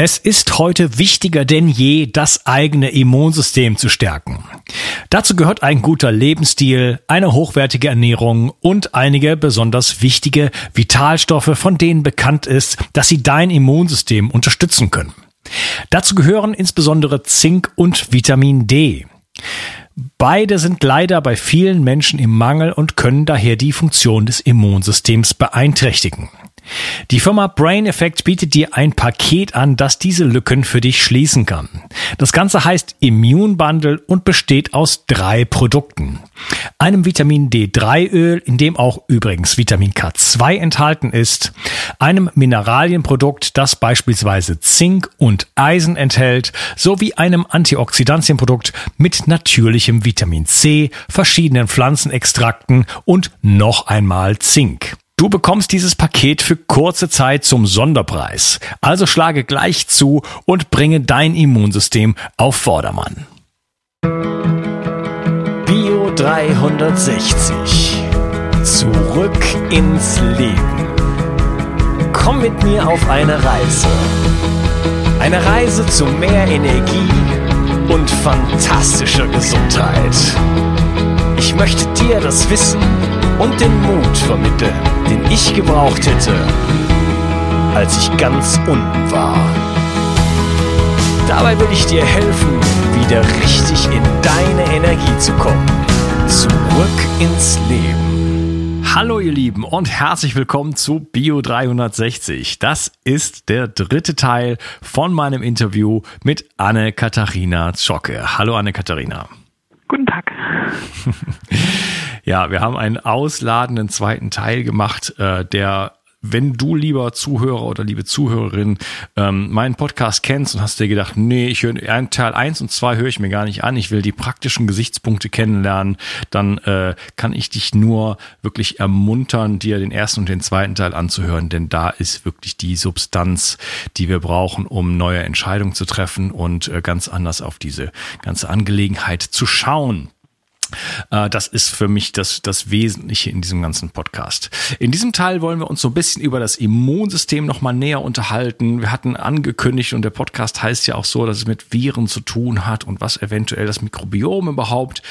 Es ist heute wichtiger denn je, das eigene Immunsystem zu stärken. Dazu gehört ein guter Lebensstil, eine hochwertige Ernährung und einige besonders wichtige Vitalstoffe, von denen bekannt ist, dass sie dein Immunsystem unterstützen können. Dazu gehören insbesondere Zink und Vitamin D. Beide sind leider bei vielen Menschen im Mangel und können daher die Funktion des Immunsystems beeinträchtigen. Die Firma Brain Effect bietet dir ein Paket an, das diese Lücken für dich schließen kann. Das Ganze heißt Immune Bundle und besteht aus drei Produkten. Einem Vitamin D3 Öl, in dem auch übrigens Vitamin K2 enthalten ist, einem Mineralienprodukt, das beispielsweise Zink und Eisen enthält, sowie einem Antioxidantienprodukt mit natürlichem Vitamin C, verschiedenen Pflanzenextrakten und noch einmal Zink. Du bekommst dieses Paket für kurze Zeit zum Sonderpreis. Also schlage gleich zu und bringe dein Immunsystem auf Vordermann. Bio 360. Zurück ins Leben. Komm mit mir auf eine Reise. Eine Reise zu mehr Energie und fantastischer Gesundheit. Ich möchte dir das Wissen und den Mut vermitteln, ich gebraucht hätte, als ich ganz unten war. Dabei will ich dir helfen, wieder richtig in deine Energie zu kommen. Zurück ins Leben. Hallo ihr Lieben und herzlich willkommen zu Bio 360. Das ist der dritte Teil von meinem Interview mit Anne-Katharina Zschocke. Hallo Anne-Katharina. Guten Tag. ja, wir haben einen ausladenden zweiten Teil gemacht, äh, der wenn du lieber Zuhörer oder liebe Zuhörerin ähm, meinen Podcast kennst und hast dir gedacht, nee, ich höre Teil 1 und 2 höre ich mir gar nicht an, ich will die praktischen Gesichtspunkte kennenlernen, dann äh, kann ich dich nur wirklich ermuntern, dir den ersten und den zweiten Teil anzuhören, denn da ist wirklich die Substanz, die wir brauchen, um neue Entscheidungen zu treffen und äh, ganz anders auf diese ganze Angelegenheit zu schauen. Äh, das ist für mich das, das Wesentliche in diesem ganzen Podcast. In diesem Teil wollen wir uns so ein bisschen über das Immunsystem nochmal näher unterhalten. Wir hatten angekündigt und der Podcast heißt ja auch so, dass es mit Viren zu tun hat und was eventuell das Mikrobiom überhaupt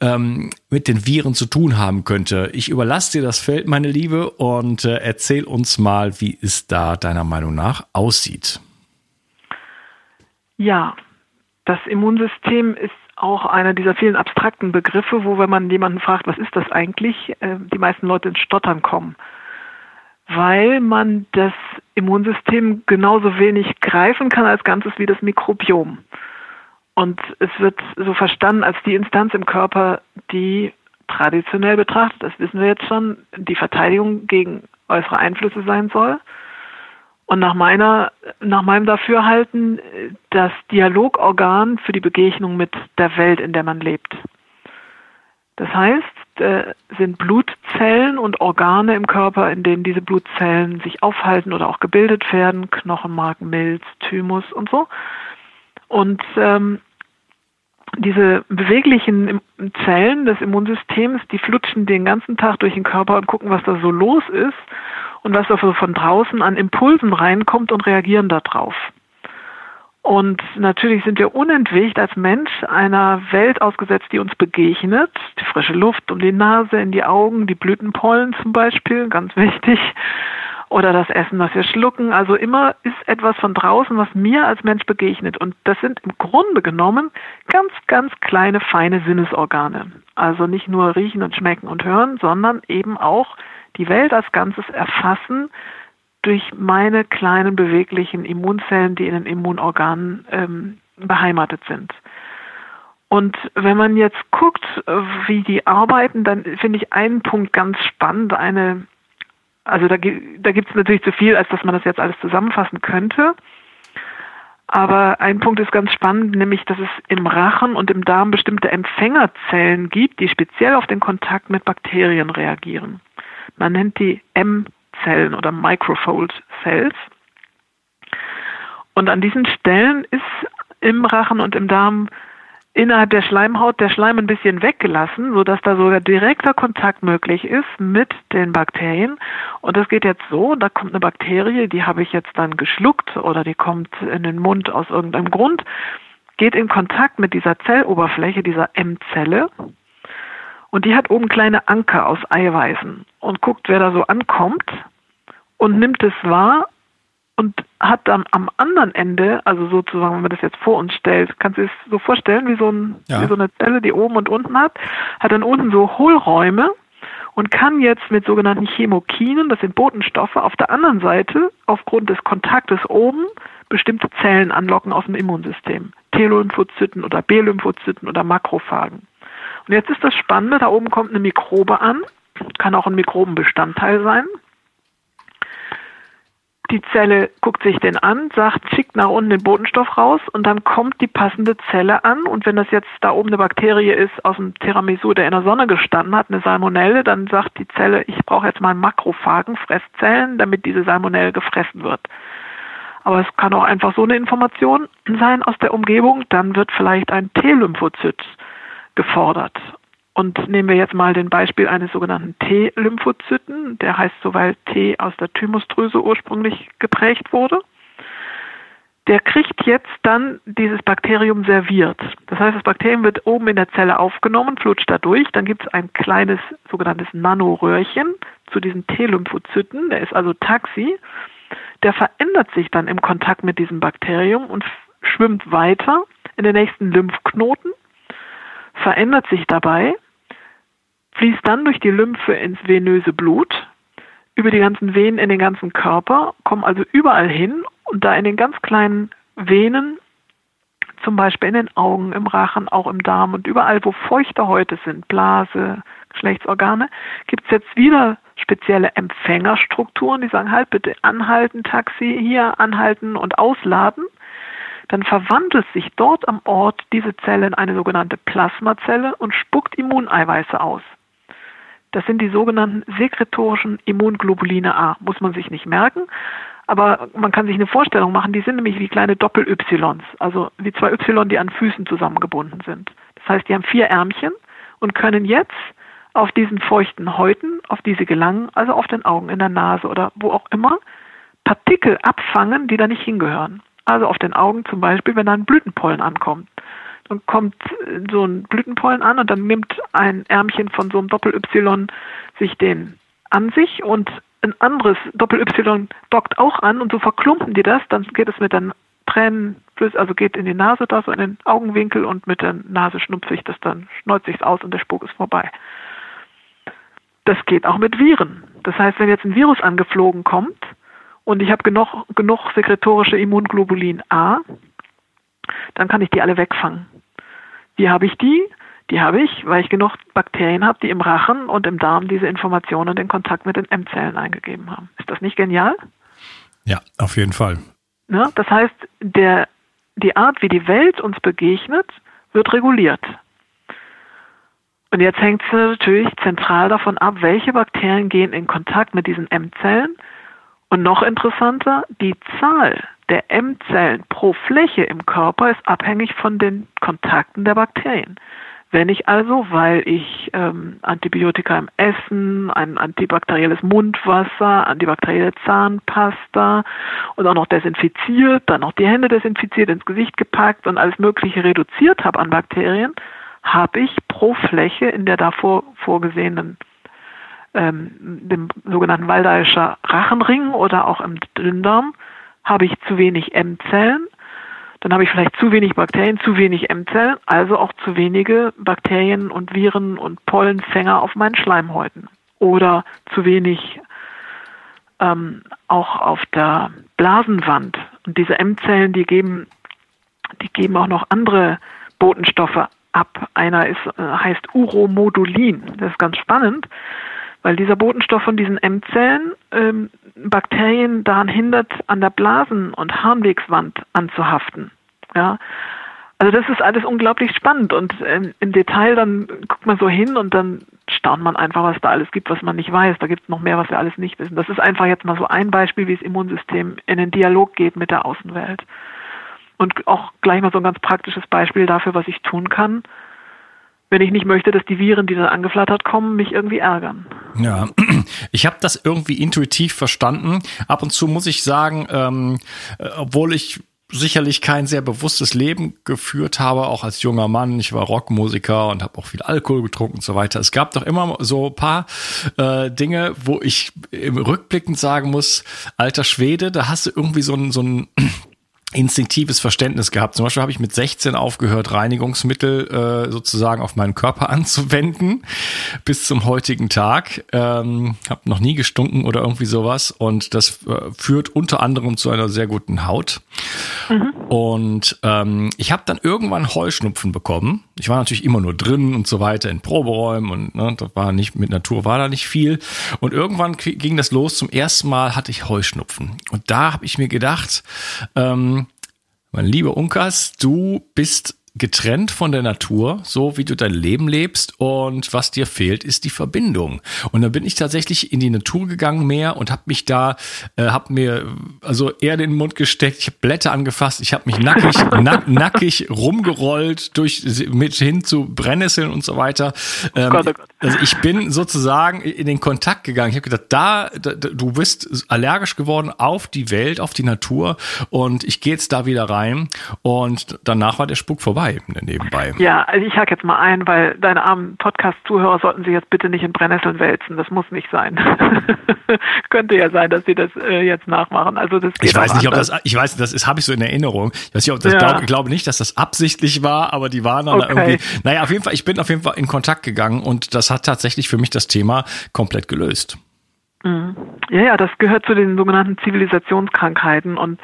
ähm, mit den Viren zu tun haben könnte. Ich überlasse dir das Feld, meine Liebe, und äh, erzähl uns mal, wie es da deiner Meinung nach aussieht. Ja, das Immunsystem ist auch einer dieser vielen abstrakten Begriffe, wo, wenn man jemanden fragt, was ist das eigentlich, äh, die meisten Leute ins Stottern kommen. Weil man das Immunsystem genauso wenig greifen kann als Ganzes wie das Mikrobiom. Und es wird so verstanden als die Instanz im Körper, die traditionell betrachtet, das wissen wir jetzt schon, die Verteidigung gegen äußere Einflüsse sein soll und nach meiner, nach meinem Dafürhalten das Dialogorgan für die Begegnung mit der Welt, in der man lebt. Das heißt, äh, sind Blutzellen und Organe im Körper, in denen diese Blutzellen sich aufhalten oder auch gebildet werden, Knochenmark, Milz, Thymus und so. Und ähm, diese beweglichen Zellen des Immunsystems, die flutschen den ganzen Tag durch den Körper und gucken, was da so los ist und was also von draußen an Impulsen reinkommt und reagieren darauf. Und natürlich sind wir unentwegt als Mensch einer Welt ausgesetzt, die uns begegnet. Die frische Luft um die Nase, in die Augen, die Blütenpollen zum Beispiel, ganz wichtig. Oder das Essen, was wir schlucken. Also immer ist etwas von draußen, was mir als Mensch begegnet. Und das sind im Grunde genommen ganz, ganz kleine, feine Sinnesorgane. Also nicht nur riechen und schmecken und hören, sondern eben auch die Welt als Ganzes erfassen durch meine kleinen beweglichen Immunzellen, die in den Immunorganen ähm, beheimatet sind. Und wenn man jetzt guckt, wie die arbeiten, dann finde ich einen Punkt ganz spannend. Eine, also da, da gibt es natürlich zu viel, als dass man das jetzt alles zusammenfassen könnte. Aber ein Punkt ist ganz spannend, nämlich, dass es im Rachen und im Darm bestimmte Empfängerzellen gibt, die speziell auf den Kontakt mit Bakterien reagieren. Man nennt die M-Zellen oder Microfold Cells. Und an diesen Stellen ist im Rachen und im Darm innerhalb der Schleimhaut der Schleim ein bisschen weggelassen, sodass da sogar direkter Kontakt möglich ist mit den Bakterien. Und das geht jetzt so, da kommt eine Bakterie, die habe ich jetzt dann geschluckt oder die kommt in den Mund aus irgendeinem Grund, geht in Kontakt mit dieser Zelloberfläche, dieser M-Zelle. Und die hat oben kleine Anker aus Eiweißen und guckt, wer da so ankommt und nimmt es wahr und hat dann am anderen Ende, also sozusagen, wenn man das jetzt vor uns stellt, kannst du es so vorstellen, wie so, ein, ja. wie so eine Zelle, die oben und unten hat, hat dann unten so Hohlräume und kann jetzt mit sogenannten Chemokinen, das sind Botenstoffe, auf der anderen Seite aufgrund des Kontaktes oben bestimmte Zellen anlocken aus dem Immunsystem. T-Lymphozyten oder B-Lymphozyten oder Makrophagen. Und jetzt ist das Spannende, da oben kommt eine Mikrobe an, kann auch ein Mikrobenbestandteil sein, die Zelle guckt sich den an, sagt, schickt nach unten den Botenstoff raus und dann kommt die passende Zelle an. Und wenn das jetzt da oben eine Bakterie ist aus dem Tiramisu, der in der Sonne gestanden hat, eine Salmonelle, dann sagt die Zelle, ich brauche jetzt mal Makrophagen, Fresszellen, damit diese Salmonelle gefressen wird. Aber es kann auch einfach so eine Information sein aus der Umgebung, dann wird vielleicht ein T-Lymphozyt gefordert. Und nehmen wir jetzt mal den Beispiel eines sogenannten T-Lymphozyten, der heißt so, weil T aus der Thymusdrüse ursprünglich geprägt wurde. Der kriegt jetzt dann dieses Bakterium serviert. Das heißt, das Bakterium wird oben in der Zelle aufgenommen, flutscht da durch. Dann gibt es ein kleines sogenanntes Nanoröhrchen zu diesen T-Lymphozyten. Der ist also Taxi. Der verändert sich dann im Kontakt mit diesem Bakterium und schwimmt weiter in den nächsten Lymphknoten verändert sich dabei, fließt dann durch die Lymphe ins venöse Blut, über die ganzen Venen in den ganzen Körper, kommen also überall hin und da in den ganz kleinen Venen, zum Beispiel in den Augen, im Rachen, auch im Darm und überall, wo feuchte Häute sind, Blase, Geschlechtsorgane, gibt es jetzt wieder spezielle Empfängerstrukturen, die sagen, halt bitte anhalten, Taxi, hier anhalten und ausladen dann verwandelt sich dort am Ort diese Zelle in eine sogenannte Plasmazelle und spuckt Immuneiweiße aus. Das sind die sogenannten sekretorischen Immunglobuline A. Muss man sich nicht merken, aber man kann sich eine Vorstellung machen, die sind nämlich wie kleine Doppel-Ys, also wie zwei Y, die an Füßen zusammengebunden sind. Das heißt, die haben vier Ärmchen und können jetzt auf diesen feuchten Häuten, auf die sie gelangen, also auf den Augen, in der Nase oder wo auch immer, Partikel abfangen, die da nicht hingehören also auf den Augen zum Beispiel, wenn da ein Blütenpollen ankommt. Dann kommt so ein Blütenpollen an und dann nimmt ein Ärmchen von so einem Doppel-Y sich den an sich und ein anderes Doppel-Y dockt auch an und so verklumpen die das, dann geht es mit den Tränen, also geht in die Nase da, so in den Augenwinkel und mit der Nase schnupft sich das dann, schneuzt sich aus und der Spuk ist vorbei. Das geht auch mit Viren. Das heißt, wenn jetzt ein Virus angeflogen kommt, und ich habe genug, genug sekretorische Immunglobulin A, dann kann ich die alle wegfangen. Wie habe ich die? Die habe ich, weil ich genug Bakterien habe, die im Rachen und im Darm diese Informationen den Kontakt mit den M-Zellen eingegeben haben. Ist das nicht genial? Ja, auf jeden Fall. Ja, das heißt, der, die Art, wie die Welt uns begegnet, wird reguliert. Und jetzt hängt es natürlich zentral davon ab, welche Bakterien gehen in Kontakt mit diesen M-Zellen und noch interessanter, die Zahl der M-Zellen pro Fläche im Körper ist abhängig von den Kontakten der Bakterien. Wenn ich also, weil ich ähm, Antibiotika im Essen, ein antibakterielles Mundwasser, antibakterielle Zahnpasta und auch noch desinfiziert, dann noch die Hände desinfiziert, ins Gesicht gepackt und alles Mögliche reduziert habe an Bakterien, habe ich pro Fläche in der davor vorgesehenen ähm, dem sogenannten Waldeischer Rachenring oder auch im Dünndarm habe ich zu wenig M-Zellen. Dann habe ich vielleicht zu wenig Bakterien, zu wenig M-Zellen, also auch zu wenige Bakterien und Viren und Pollenfänger auf meinen Schleimhäuten. Oder zu wenig ähm, auch auf der Blasenwand. Und diese M-Zellen, die geben, die geben auch noch andere Botenstoffe ab. Einer ist, äh, heißt Uromodulin. Das ist ganz spannend weil dieser Botenstoff von diesen M-Zellen ähm, Bakterien daran hindert, an der Blasen- und Harnwegswand anzuhaften. Ja, also das ist alles unglaublich spannend und ähm, im Detail dann guckt man so hin und dann staunt man einfach, was da alles gibt, was man nicht weiß. Da gibt es noch mehr, was wir alles nicht wissen. Das ist einfach jetzt mal so ein Beispiel, wie das Immunsystem in den Dialog geht mit der Außenwelt. Und auch gleich mal so ein ganz praktisches Beispiel dafür, was ich tun kann, wenn ich nicht möchte, dass die Viren, die dann angeflattert kommen, mich irgendwie ärgern. Ja, ich habe das irgendwie intuitiv verstanden. Ab und zu muss ich sagen, ähm, äh, obwohl ich sicherlich kein sehr bewusstes Leben geführt habe, auch als junger Mann. Ich war Rockmusiker und habe auch viel Alkohol getrunken und so weiter. Es gab doch immer so paar äh, Dinge, wo ich im Rückblickend sagen muss, alter Schwede, da hast du irgendwie so ein, so ein instinktives Verständnis gehabt. Zum Beispiel habe ich mit 16 aufgehört, Reinigungsmittel äh, sozusagen auf meinen Körper anzuwenden bis zum heutigen Tag. Ähm, habe noch nie gestunken oder irgendwie sowas und das äh, führt unter anderem zu einer sehr guten Haut. Mhm. Und ähm, ich habe dann irgendwann Heuschnupfen bekommen. Ich war natürlich immer nur drin und so weiter in Proberäumen und ne, da war nicht mit Natur war da nicht viel. Und irgendwann ging das los. Zum ersten Mal hatte ich Heuschnupfen und da habe ich mir gedacht ähm, mein lieber Unkas, du bist getrennt von der Natur, so wie du dein Leben lebst und was dir fehlt, ist die Verbindung. Und dann bin ich tatsächlich in die Natur gegangen mehr und habe mich da, äh, habe mir also Erde in den Mund gesteckt, ich habe Blätter angefasst, ich habe mich nackig, nack, nackig rumgerollt durch mit hin zu Brennnesseln und so weiter. Ähm, oh Gott, oh Gott. Also ich bin sozusagen in den Kontakt gegangen. Ich habe gedacht, da, da, du bist allergisch geworden auf die Welt, auf die Natur und ich gehe jetzt da wieder rein und danach war der Spuk vorbei vorbei nebenbei. Ja, also ich hake jetzt mal ein, weil deine armen Podcast-Zuhörer sollten sich jetzt bitte nicht in Brennnesseln wälzen. Das muss nicht sein. Könnte ja sein, dass sie das äh, jetzt nachmachen. Also das ich weiß nicht, anders. ob das, ich weiß, das ist, habe ich so in Erinnerung. Ich weiß nicht, ob das, ja. glaube, nicht, dass das absichtlich war, aber die waren dann okay. irgendwie, naja, auf jeden Fall, ich bin auf jeden Fall in Kontakt gegangen und das hat tatsächlich für mich das Thema komplett gelöst. Mhm. Ja, ja, das gehört zu den sogenannten Zivilisationskrankheiten und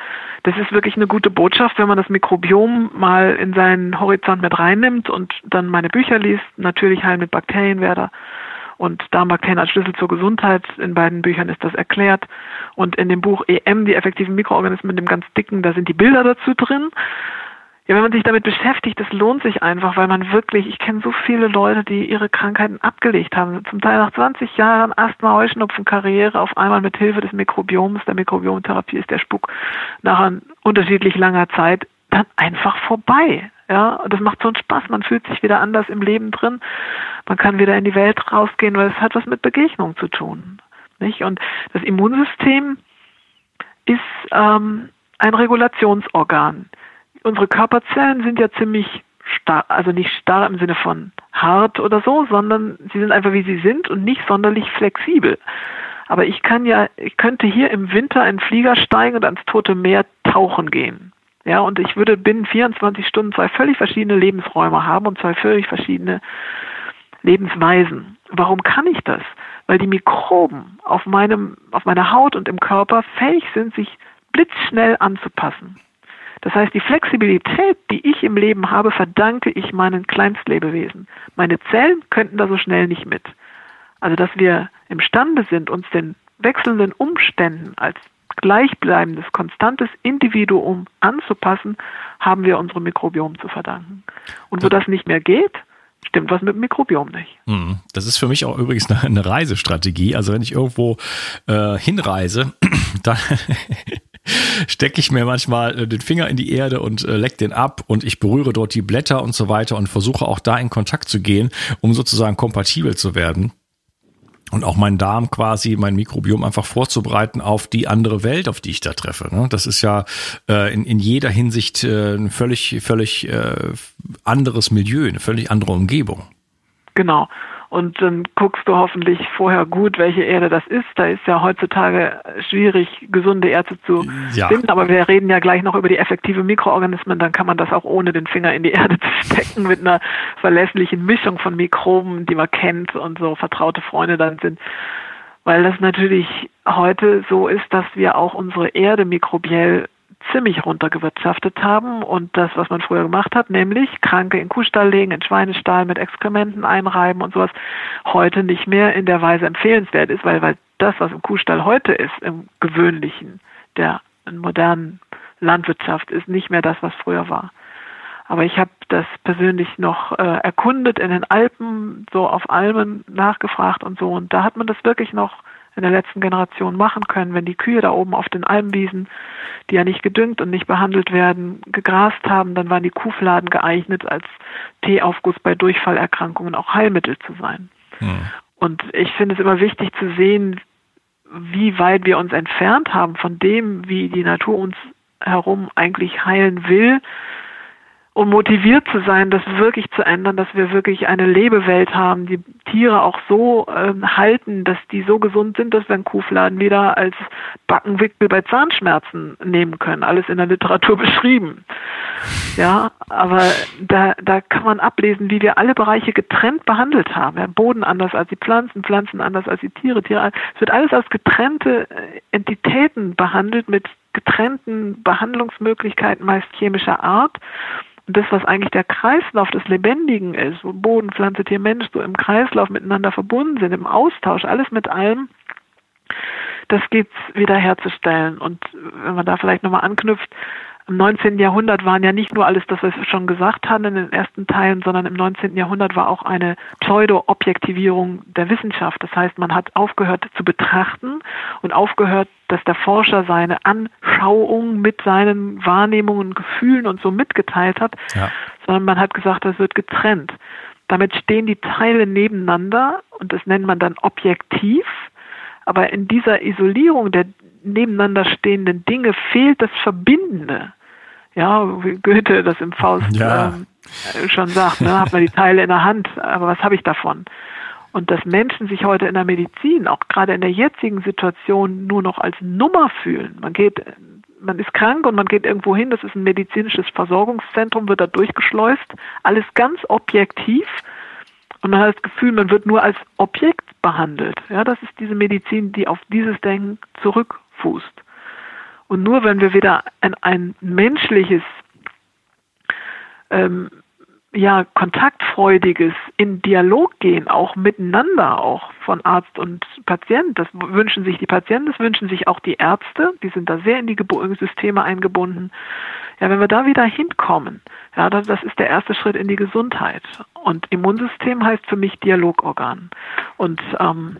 das ist wirklich eine gute Botschaft, wenn man das Mikrobiom mal in seinen Horizont mit reinnimmt und dann meine Bücher liest, natürlich Heilen mit Bakterienwerder und Darmbakterien als Schlüssel zur Gesundheit. In beiden Büchern ist das erklärt. Und in dem Buch EM, die effektiven Mikroorganismen, dem ganz dicken, da sind die Bilder dazu drin. Ja, wenn man sich damit beschäftigt, das lohnt sich einfach, weil man wirklich, ich kenne so viele Leute, die ihre Krankheiten abgelegt haben. Zum Teil nach 20 Jahren Asthma, Heuschnupfen, Karriere, auf einmal mit Hilfe des Mikrobioms, der Mikrobiomtherapie ist der Spuk nach unterschiedlich langer Zeit dann einfach vorbei. Ja, und das macht so einen Spaß. Man fühlt sich wieder anders im Leben drin. Man kann wieder in die Welt rausgehen, weil es hat was mit Begegnung zu tun. Nicht? Und das Immunsystem ist ähm, ein Regulationsorgan unsere Körperzellen sind ja ziemlich starr, also nicht starr im Sinne von hart oder so, sondern sie sind einfach wie sie sind und nicht sonderlich flexibel. Aber ich kann ja, ich könnte hier im Winter einen Flieger steigen und ans Tote Meer tauchen gehen. Ja, und ich würde binnen 24 Stunden zwei völlig verschiedene Lebensräume haben und zwei völlig verschiedene Lebensweisen. Warum kann ich das? Weil die Mikroben auf meinem, auf meiner Haut und im Körper fähig sind, sich blitzschnell anzupassen. Das heißt, die Flexibilität, die ich im Leben habe, verdanke ich meinen Kleinstlebewesen. Meine Zellen könnten da so schnell nicht mit. Also, dass wir imstande sind, uns den wechselnden Umständen als gleichbleibendes, konstantes Individuum anzupassen, haben wir unserem Mikrobiom zu verdanken. Und wo das nicht mehr geht, stimmt was mit dem Mikrobiom nicht. Hm. Das ist für mich auch übrigens eine Reisestrategie. Also wenn ich irgendwo äh, hinreise, dann stecke ich mir manchmal äh, den Finger in die Erde und äh, leck den ab und ich berühre dort die Blätter und so weiter und versuche auch da in Kontakt zu gehen, um sozusagen kompatibel zu werden und auch meinen Darm quasi, mein Mikrobiom einfach vorzubereiten auf die andere Welt, auf die ich da treffe. Ne? Das ist ja äh, in, in jeder Hinsicht ein völlig, völlig anderes Milieu, eine völlig andere Umgebung. Genau. Und dann guckst du hoffentlich vorher gut, welche Erde das ist. Da ist ja heutzutage schwierig, gesunde Erde zu ja. finden. Aber wir reden ja gleich noch über die effektive Mikroorganismen. Dann kann man das auch ohne den Finger in die Erde zu stecken mit einer verlässlichen Mischung von Mikroben, die man kennt und so vertraute Freunde dann sind. Weil das natürlich heute so ist, dass wir auch unsere Erde mikrobiell ziemlich runtergewirtschaftet haben und das, was man früher gemacht hat, nämlich Kranke in Kuhstall legen, in Schweinestall mit Exkrementen einreiben und sowas, heute nicht mehr in der Weise empfehlenswert ist, weil, weil das, was im Kuhstall heute ist, im gewöhnlichen, der modernen Landwirtschaft, ist nicht mehr das, was früher war. Aber ich habe das persönlich noch äh, erkundet in den Alpen, so auf Almen nachgefragt und so. Und da hat man das wirklich noch in der letzten Generation machen können, wenn die Kühe da oben auf den Almwiesen, die ja nicht gedüngt und nicht behandelt werden, gegrast haben, dann waren die Kuhfladen geeignet, als Teeaufguss bei Durchfallerkrankungen auch Heilmittel zu sein. Hm. Und ich finde es immer wichtig zu sehen, wie weit wir uns entfernt haben von dem, wie die Natur uns herum eigentlich heilen will um motiviert zu sein, das wirklich zu ändern, dass wir wirklich eine Lebewelt haben, die Tiere auch so ähm, halten, dass die so gesund sind, dass wir einen Kuhfladen wieder als Backenwickel bei Zahnschmerzen nehmen können. Alles in der Literatur beschrieben. Ja, aber da, da kann man ablesen, wie wir alle Bereiche getrennt behandelt haben. Ja, Boden anders als die Pflanzen, Pflanzen anders als die Tiere, Tiere. Es wird alles als getrennte äh, Entitäten behandelt mit getrennten Behandlungsmöglichkeiten, meist chemischer Art. Und das, was eigentlich der Kreislauf des Lebendigen ist, wo Boden, Pflanze, Tier, Mensch so im Kreislauf miteinander verbunden sind, im Austausch, alles mit allem, das geht's wieder herzustellen. Und wenn man da vielleicht nochmal anknüpft, im 19. Jahrhundert waren ja nicht nur alles das, was wir schon gesagt haben in den ersten Teilen, sondern im 19. Jahrhundert war auch eine Pseudo-Objektivierung der Wissenschaft. Das heißt, man hat aufgehört zu betrachten und aufgehört, dass der Forscher seine Anschauung mit seinen Wahrnehmungen, Gefühlen und so mitgeteilt hat, ja. sondern man hat gesagt, das wird getrennt. Damit stehen die Teile nebeneinander und das nennt man dann objektiv. Aber in dieser Isolierung der nebeneinander stehenden Dinge fehlt das Verbindende. Ja, wie Goethe das im Faust ja. ähm, schon sagt, ne, hat man die Teile in der Hand, aber was habe ich davon? Und dass Menschen sich heute in der Medizin, auch gerade in der jetzigen Situation, nur noch als Nummer fühlen. Man geht, man ist krank und man geht irgendwo hin, das ist ein medizinisches Versorgungszentrum, wird da durchgeschleust, alles ganz objektiv. Und man hat das Gefühl, man wird nur als Objekt behandelt. Ja, das ist diese Medizin, die auf dieses Denken zurück fußt. Und nur wenn wir wieder in ein menschliches, ähm, ja, kontaktfreudiges, in Dialog gehen, auch miteinander, auch von Arzt und Patient. Das wünschen sich die Patienten, das wünschen sich auch die Ärzte, die sind da sehr in die Systeme eingebunden. Ja, wenn wir da wieder hinkommen, ja, das, das ist der erste Schritt in die Gesundheit. Und Immunsystem heißt für mich Dialogorgan. Und ähm,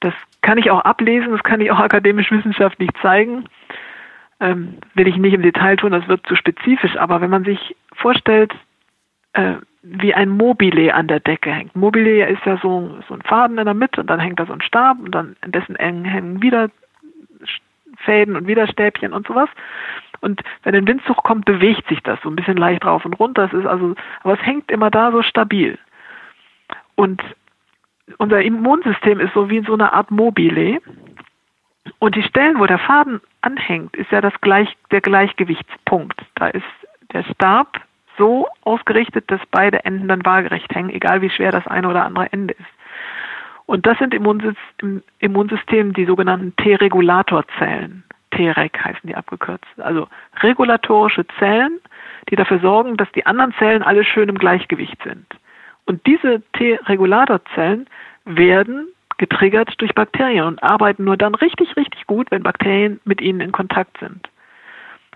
das kann ich auch ablesen, das kann ich auch akademisch-wissenschaftlich zeigen. Ähm, will ich nicht im Detail tun, das wird zu spezifisch. Aber wenn man sich vorstellt, äh, wie ein Mobile an der Decke hängt. Mobile ist ja so, so ein Faden in der Mitte und dann hängt da so ein Stab und dann in dessen Engen hängen wieder Fäden und wieder Stäbchen und sowas. Und wenn ein Windzug kommt, bewegt sich das so ein bisschen leicht rauf und runter. Es ist also, aber es hängt immer da so stabil. Und unser Immunsystem ist so wie so eine Art Mobile. Und die Stellen, wo der Faden anhängt, ist ja das Gleich, der Gleichgewichtspunkt. Da ist der Stab so ausgerichtet, dass beide Enden dann waagerecht hängen, egal wie schwer das eine oder andere Ende ist. Und das sind im Immunsystem die sogenannten T-Regulatorzellen. T-Reg heißen die abgekürzt. Also regulatorische Zellen, die dafür sorgen, dass die anderen Zellen alle schön im Gleichgewicht sind. Und diese T-Regulatorzellen werden getriggert durch Bakterien und arbeiten nur dann richtig, richtig gut, wenn Bakterien mit ihnen in Kontakt sind.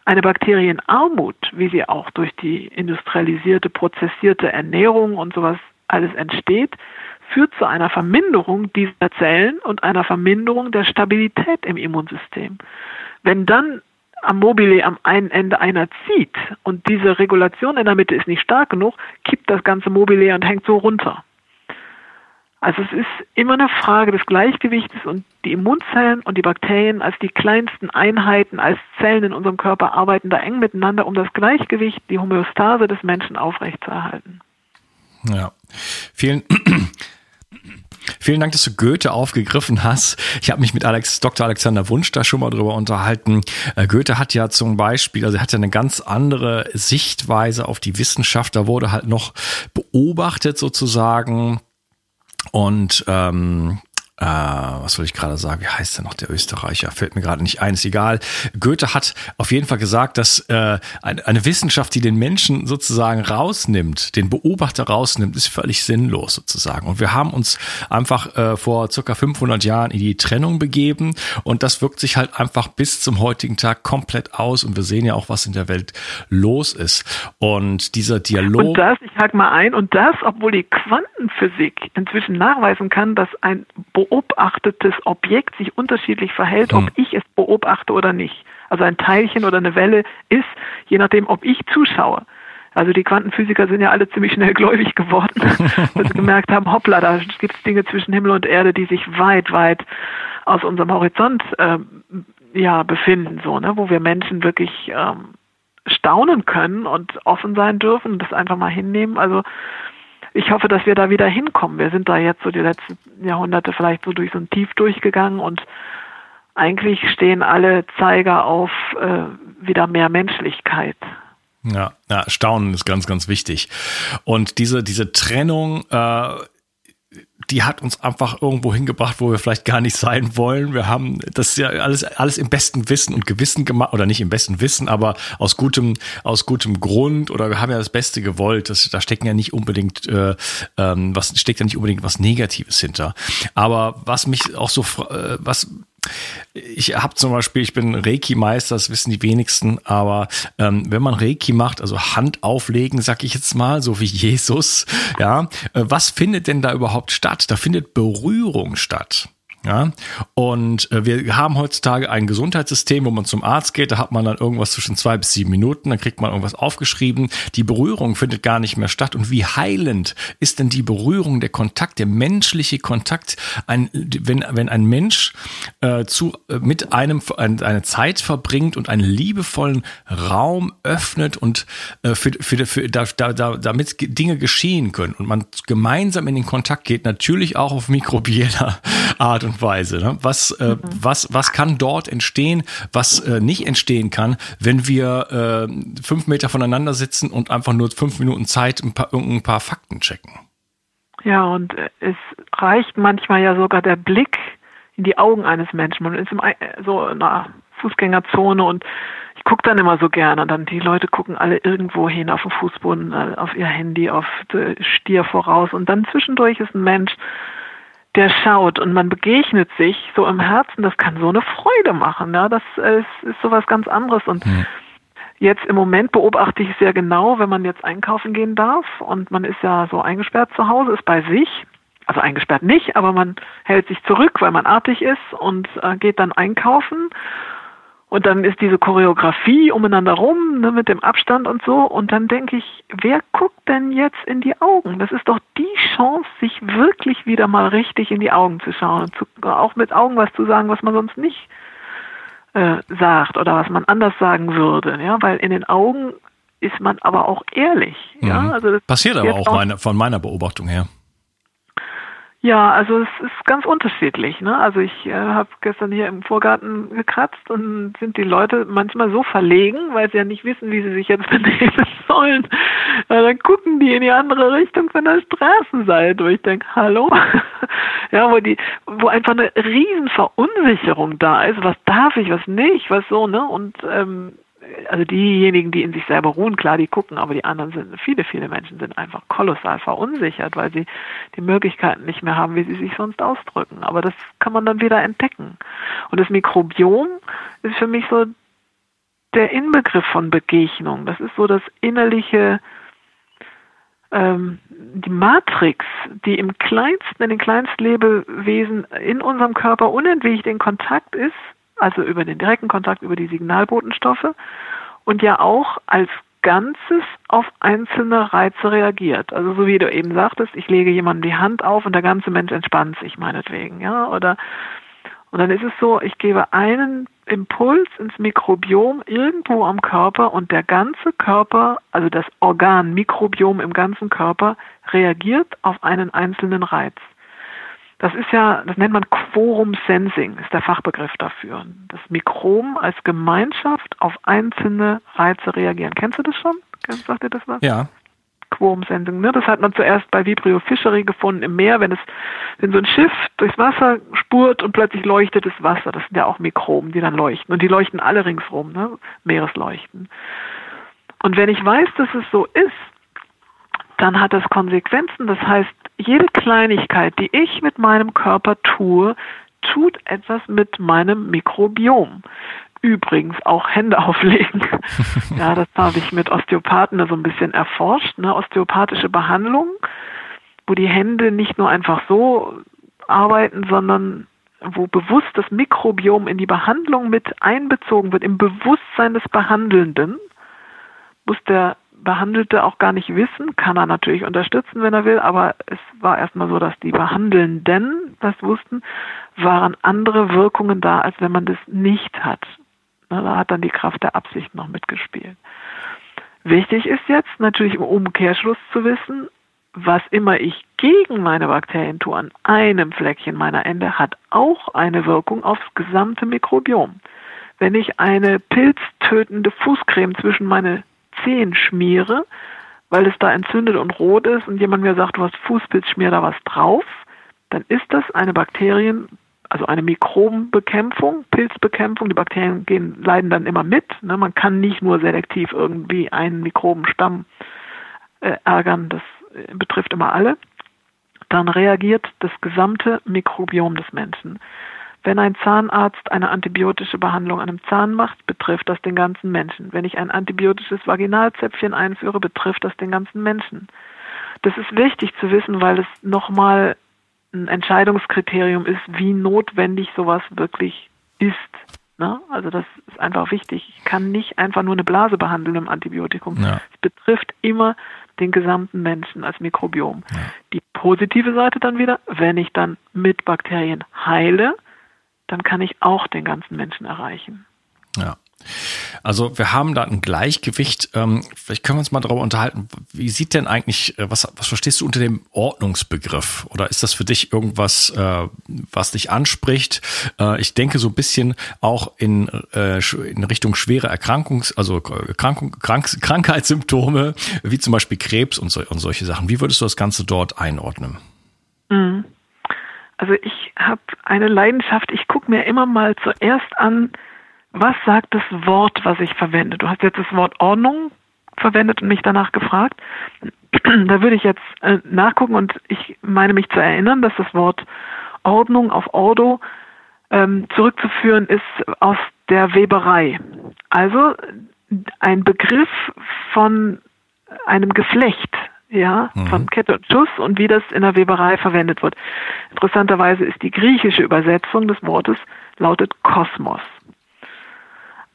Eine Bakterienarmut, wie sie auch durch die industrialisierte, prozessierte Ernährung und sowas alles entsteht, führt zu einer Verminderung dieser Zellen und einer Verminderung der Stabilität im Immunsystem. Wenn dann am Mobile am einen Ende einer zieht und diese Regulation in der Mitte ist nicht stark genug, kippt das ganze Mobile und hängt so runter. Also es ist immer eine Frage des Gleichgewichtes und die Immunzellen und die Bakterien als die kleinsten Einheiten, als Zellen in unserem Körper arbeiten da eng miteinander, um das Gleichgewicht, die Homöostase des Menschen aufrechtzuerhalten. Ja, vielen Vielen Dank, dass du Goethe aufgegriffen hast. Ich habe mich mit Alex, Dr. Alexander Wunsch da schon mal drüber unterhalten. Äh, Goethe hat ja zum Beispiel, also er hat ja eine ganz andere Sichtweise auf die Wissenschaft. Da wurde halt noch beobachtet sozusagen. Und ähm, äh, was soll ich gerade sagen, wie heißt der noch, der Österreicher? Fällt mir gerade nicht ein, ist egal. Goethe hat auf jeden Fall gesagt, dass äh, eine, eine Wissenschaft, die den Menschen sozusagen rausnimmt, den Beobachter rausnimmt, ist völlig sinnlos sozusagen. Und wir haben uns einfach äh, vor circa 500 Jahren in die Trennung begeben und das wirkt sich halt einfach bis zum heutigen Tag komplett aus und wir sehen ja auch, was in der Welt los ist. Und dieser Dialog. Und das, ich hake mal ein, und das, obwohl die Quantenphysik inzwischen nachweisen kann, dass ein Beobachter beobachtetes Objekt sich unterschiedlich verhält, hm. ob ich es beobachte oder nicht. Also ein Teilchen oder eine Welle ist, je nachdem, ob ich zuschaue. Also die Quantenphysiker sind ja alle ziemlich schnell gläubig geworden, weil sie gemerkt haben, hoppla, da gibt es Dinge zwischen Himmel und Erde, die sich weit, weit aus unserem Horizont äh, ja befinden, so, ne, wo wir Menschen wirklich ähm, staunen können und offen sein dürfen und das einfach mal hinnehmen. Also ich hoffe, dass wir da wieder hinkommen. Wir sind da jetzt so die letzten Jahrhunderte vielleicht so durch so ein Tief durchgegangen und eigentlich stehen alle Zeiger auf äh, wieder mehr Menschlichkeit. Ja, ja, Staunen ist ganz, ganz wichtig. Und diese, diese Trennung, äh, die hat uns einfach irgendwo hingebracht, wo wir vielleicht gar nicht sein wollen. Wir haben das ja alles, alles im besten Wissen und Gewissen gemacht, oder nicht im besten Wissen, aber aus gutem, aus gutem Grund, oder wir haben ja das Beste gewollt. Das, da stecken ja nicht unbedingt, äh, ähm, was steckt ja nicht unbedingt was Negatives hinter. Aber was mich auch so, äh, was ich habe zum Beispiel, ich bin Reiki-Meister, das wissen die wenigsten, aber ähm, wenn man Reiki macht, also Hand auflegen, sag ich jetzt mal, so wie Jesus, ja, äh, was findet denn da überhaupt statt? Da findet Berührung statt. Ja, und äh, wir haben heutzutage ein Gesundheitssystem, wo man zum Arzt geht, da hat man dann irgendwas zwischen zwei bis sieben Minuten, dann kriegt man irgendwas aufgeschrieben. Die Berührung findet gar nicht mehr statt. Und wie heilend ist denn die Berührung, der Kontakt, der menschliche Kontakt, ein, wenn, wenn ein Mensch äh, zu, äh, mit einem ein, eine Zeit verbringt und einen liebevollen Raum öffnet und äh, für, für, für, da, da, damit Dinge geschehen können und man gemeinsam in den Kontakt geht, natürlich auch auf mikrobieller Art und Weise. Ne? Was, äh, mhm. was, was kann dort entstehen, was äh, nicht entstehen kann, wenn wir äh, fünf Meter voneinander sitzen und einfach nur fünf Minuten Zeit ein paar, ein paar Fakten checken? Ja, und es reicht manchmal ja sogar der Blick in die Augen eines Menschen. Man ist im, so in einer Fußgängerzone und ich gucke dann immer so gerne. Und dann die Leute gucken alle irgendwo hin auf den Fußboden, äh, auf ihr Handy, auf Stier voraus. Und dann zwischendurch ist ein Mensch, der schaut und man begegnet sich so im Herzen, das kann so eine Freude machen. Ja, das ist, ist so was ganz anderes. Und hm. jetzt im Moment beobachte ich sehr genau, wenn man jetzt einkaufen gehen darf und man ist ja so eingesperrt zu Hause, ist bei sich. Also eingesperrt nicht, aber man hält sich zurück, weil man artig ist und äh, geht dann einkaufen und dann ist diese Choreografie umeinander rum, ne, mit dem Abstand und so. Und dann denke ich, wer guckt denn jetzt in die Augen? Das ist doch die Chance, sich wirklich wieder mal richtig in die Augen zu schauen. Zu, auch mit Augen was zu sagen, was man sonst nicht äh, sagt oder was man anders sagen würde. Ja, weil in den Augen ist man aber auch ehrlich. Ja, mhm. also das passiert aber auch, meine, von meiner Beobachtung her. Ja, also es ist ganz unterschiedlich. Ne? Also ich äh, habe gestern hier im Vorgarten gekratzt und sind die Leute manchmal so verlegen, weil sie ja nicht wissen, wie sie sich jetzt benehmen sollen. Ja, dann gucken die in die andere Richtung von der Straßenseite, wo ich denke, hallo? ja, wo die, wo einfach eine riesen Verunsicherung da ist. Was darf ich, was nicht, was so, ne? Und ähm, also diejenigen, die in sich selber ruhen, klar, die gucken, aber die anderen sind, viele, viele Menschen sind einfach kolossal verunsichert, weil sie die Möglichkeiten nicht mehr haben, wie sie sich sonst ausdrücken. Aber das kann man dann wieder entdecken. Und das Mikrobiom ist für mich so der Inbegriff von Begegnung. Das ist so das innerliche, ähm, die Matrix, die im kleinsten, in den kleinsten Lebewesen in unserem Körper unentwegt in Kontakt ist also über den direkten Kontakt über die Signalbotenstoffe und ja auch als Ganzes auf einzelne Reize reagiert. Also so wie du eben sagtest, ich lege jemandem die Hand auf und der ganze Mensch entspannt sich meinetwegen, ja, oder und dann ist es so, ich gebe einen Impuls ins Mikrobiom irgendwo am Körper und der ganze Körper, also das Organ Mikrobiom im ganzen Körper reagiert auf einen einzelnen Reiz. Das ist ja, das nennt man Quorum Sensing, ist der Fachbegriff dafür. Das Mikrom als Gemeinschaft auf einzelne Reize reagieren. Kennst du das schon? Sagt dir das was? Ja. Quorum Sensing. Ne? Das hat man zuerst bei Vibrio Fischeri gefunden im Meer, wenn es, wenn so ein Schiff durchs Wasser spurt und plötzlich leuchtet das Wasser. Das sind ja auch Mikroben, die dann leuchten. Und die leuchten alle ringsrum, ne? Meeresleuchten. Und wenn ich weiß, dass es so ist, dann hat das Konsequenzen. Das heißt, jede Kleinigkeit, die ich mit meinem Körper tue, tut etwas mit meinem Mikrobiom. Übrigens auch Hände auflegen. ja, das habe ich mit Osteopathen so ein bisschen erforscht. Ne? Osteopathische Behandlung, wo die Hände nicht nur einfach so arbeiten, sondern wo bewusst das Mikrobiom in die Behandlung mit einbezogen wird, im Bewusstsein des Behandelnden, muss der Behandelte auch gar nicht wissen, kann er natürlich unterstützen, wenn er will, aber es war erstmal so, dass die Behandelnden das wussten, waren andere Wirkungen da, als wenn man das nicht hat. Da hat dann die Kraft der Absicht noch mitgespielt. Wichtig ist jetzt natürlich im Umkehrschluss zu wissen, was immer ich gegen meine Bakterien tue an einem Fleckchen meiner Ende, hat auch eine Wirkung aufs gesamte Mikrobiom. Wenn ich eine pilztötende Fußcreme zwischen meine Zehen schmiere, weil es da entzündet und rot ist und jemand mir sagt, du hast Fußpilz, schmier da was drauf, dann ist das eine Bakterien, also eine Mikrobenbekämpfung, Pilzbekämpfung. Die Bakterien gehen, leiden dann immer mit. Ne? Man kann nicht nur selektiv irgendwie einen Mikrobenstamm äh, ärgern, das äh, betrifft immer alle. Dann reagiert das gesamte Mikrobiom des Menschen. Wenn ein Zahnarzt eine antibiotische Behandlung an einem Zahn macht, betrifft das den ganzen Menschen. Wenn ich ein antibiotisches Vaginalzäpfchen einführe, betrifft das den ganzen Menschen. Das ist wichtig zu wissen, weil es nochmal ein Entscheidungskriterium ist, wie notwendig sowas wirklich ist. Ne? Also das ist einfach wichtig. Ich kann nicht einfach nur eine Blase behandeln im Antibiotikum. Ja. Es betrifft immer den gesamten Menschen als Mikrobiom. Ja. Die positive Seite dann wieder, wenn ich dann mit Bakterien heile, dann kann ich auch den ganzen Menschen erreichen. Ja. Also wir haben da ein Gleichgewicht. Ähm, vielleicht können wir uns mal darüber unterhalten. Wie sieht denn eigentlich, äh, was, was verstehst du unter dem Ordnungsbegriff? Oder ist das für dich irgendwas, äh, was dich anspricht? Äh, ich denke so ein bisschen auch in, in Richtung schwere Erkrankungs-, also Erkrankung, Krank Krankheitssymptome, wie zum Beispiel Krebs und, so, und solche Sachen. Wie würdest du das Ganze dort einordnen? Mhm. Also ich habe eine Leidenschaft. Ich gucke mir immer mal zuerst an, was sagt das Wort, was ich verwende. Du hast jetzt das Wort Ordnung verwendet und mich danach gefragt. da würde ich jetzt äh, nachgucken und ich meine mich zu erinnern, dass das Wort Ordnung auf Ordo ähm, zurückzuführen ist aus der Weberei. Also ein Begriff von einem Geflecht, ja, mhm. von Kette und Schuss und wie das in der Weberei verwendet wird. Interessanterweise ist die griechische Übersetzung des Wortes lautet Kosmos.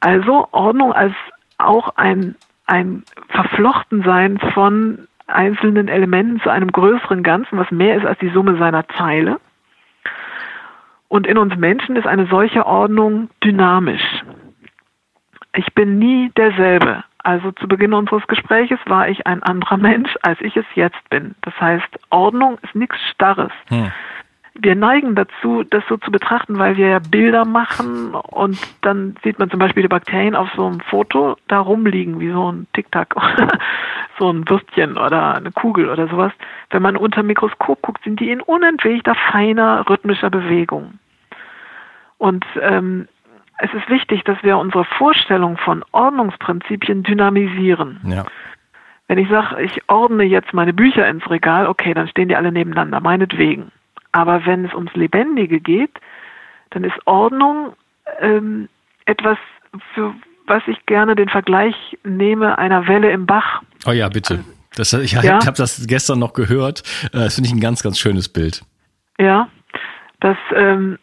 Also Ordnung als auch ein, ein Verflochtensein von einzelnen Elementen zu einem größeren Ganzen, was mehr ist als die Summe seiner Teile. Und in uns Menschen ist eine solche Ordnung dynamisch. Ich bin nie derselbe. Also zu Beginn unseres Gespräches war ich ein anderer Mensch, als ich es jetzt bin. Das heißt, Ordnung ist nichts Starres. Hm. Wir neigen dazu, das so zu betrachten, weil wir ja Bilder machen und dann sieht man zum Beispiel die Bakterien auf so einem Foto da rumliegen, wie so ein Tic-Tac, so ein Würstchen oder eine Kugel oder sowas. Wenn man unter dem Mikroskop guckt, sind die in unentwegter, feiner, rhythmischer Bewegung. Und ähm, es ist wichtig, dass wir unsere Vorstellung von Ordnungsprinzipien dynamisieren. Ja. Wenn ich sage, ich ordne jetzt meine Bücher ins Regal, okay, dann stehen die alle nebeneinander, meinetwegen. Aber wenn es ums Lebendige geht, dann ist Ordnung ähm, etwas, für was ich gerne den Vergleich nehme einer Welle im Bach. Oh ja, bitte. Das, ich ja? habe das gestern noch gehört. Äh, das finde ich ein ganz, ganz schönes Bild. Ja, das ähm,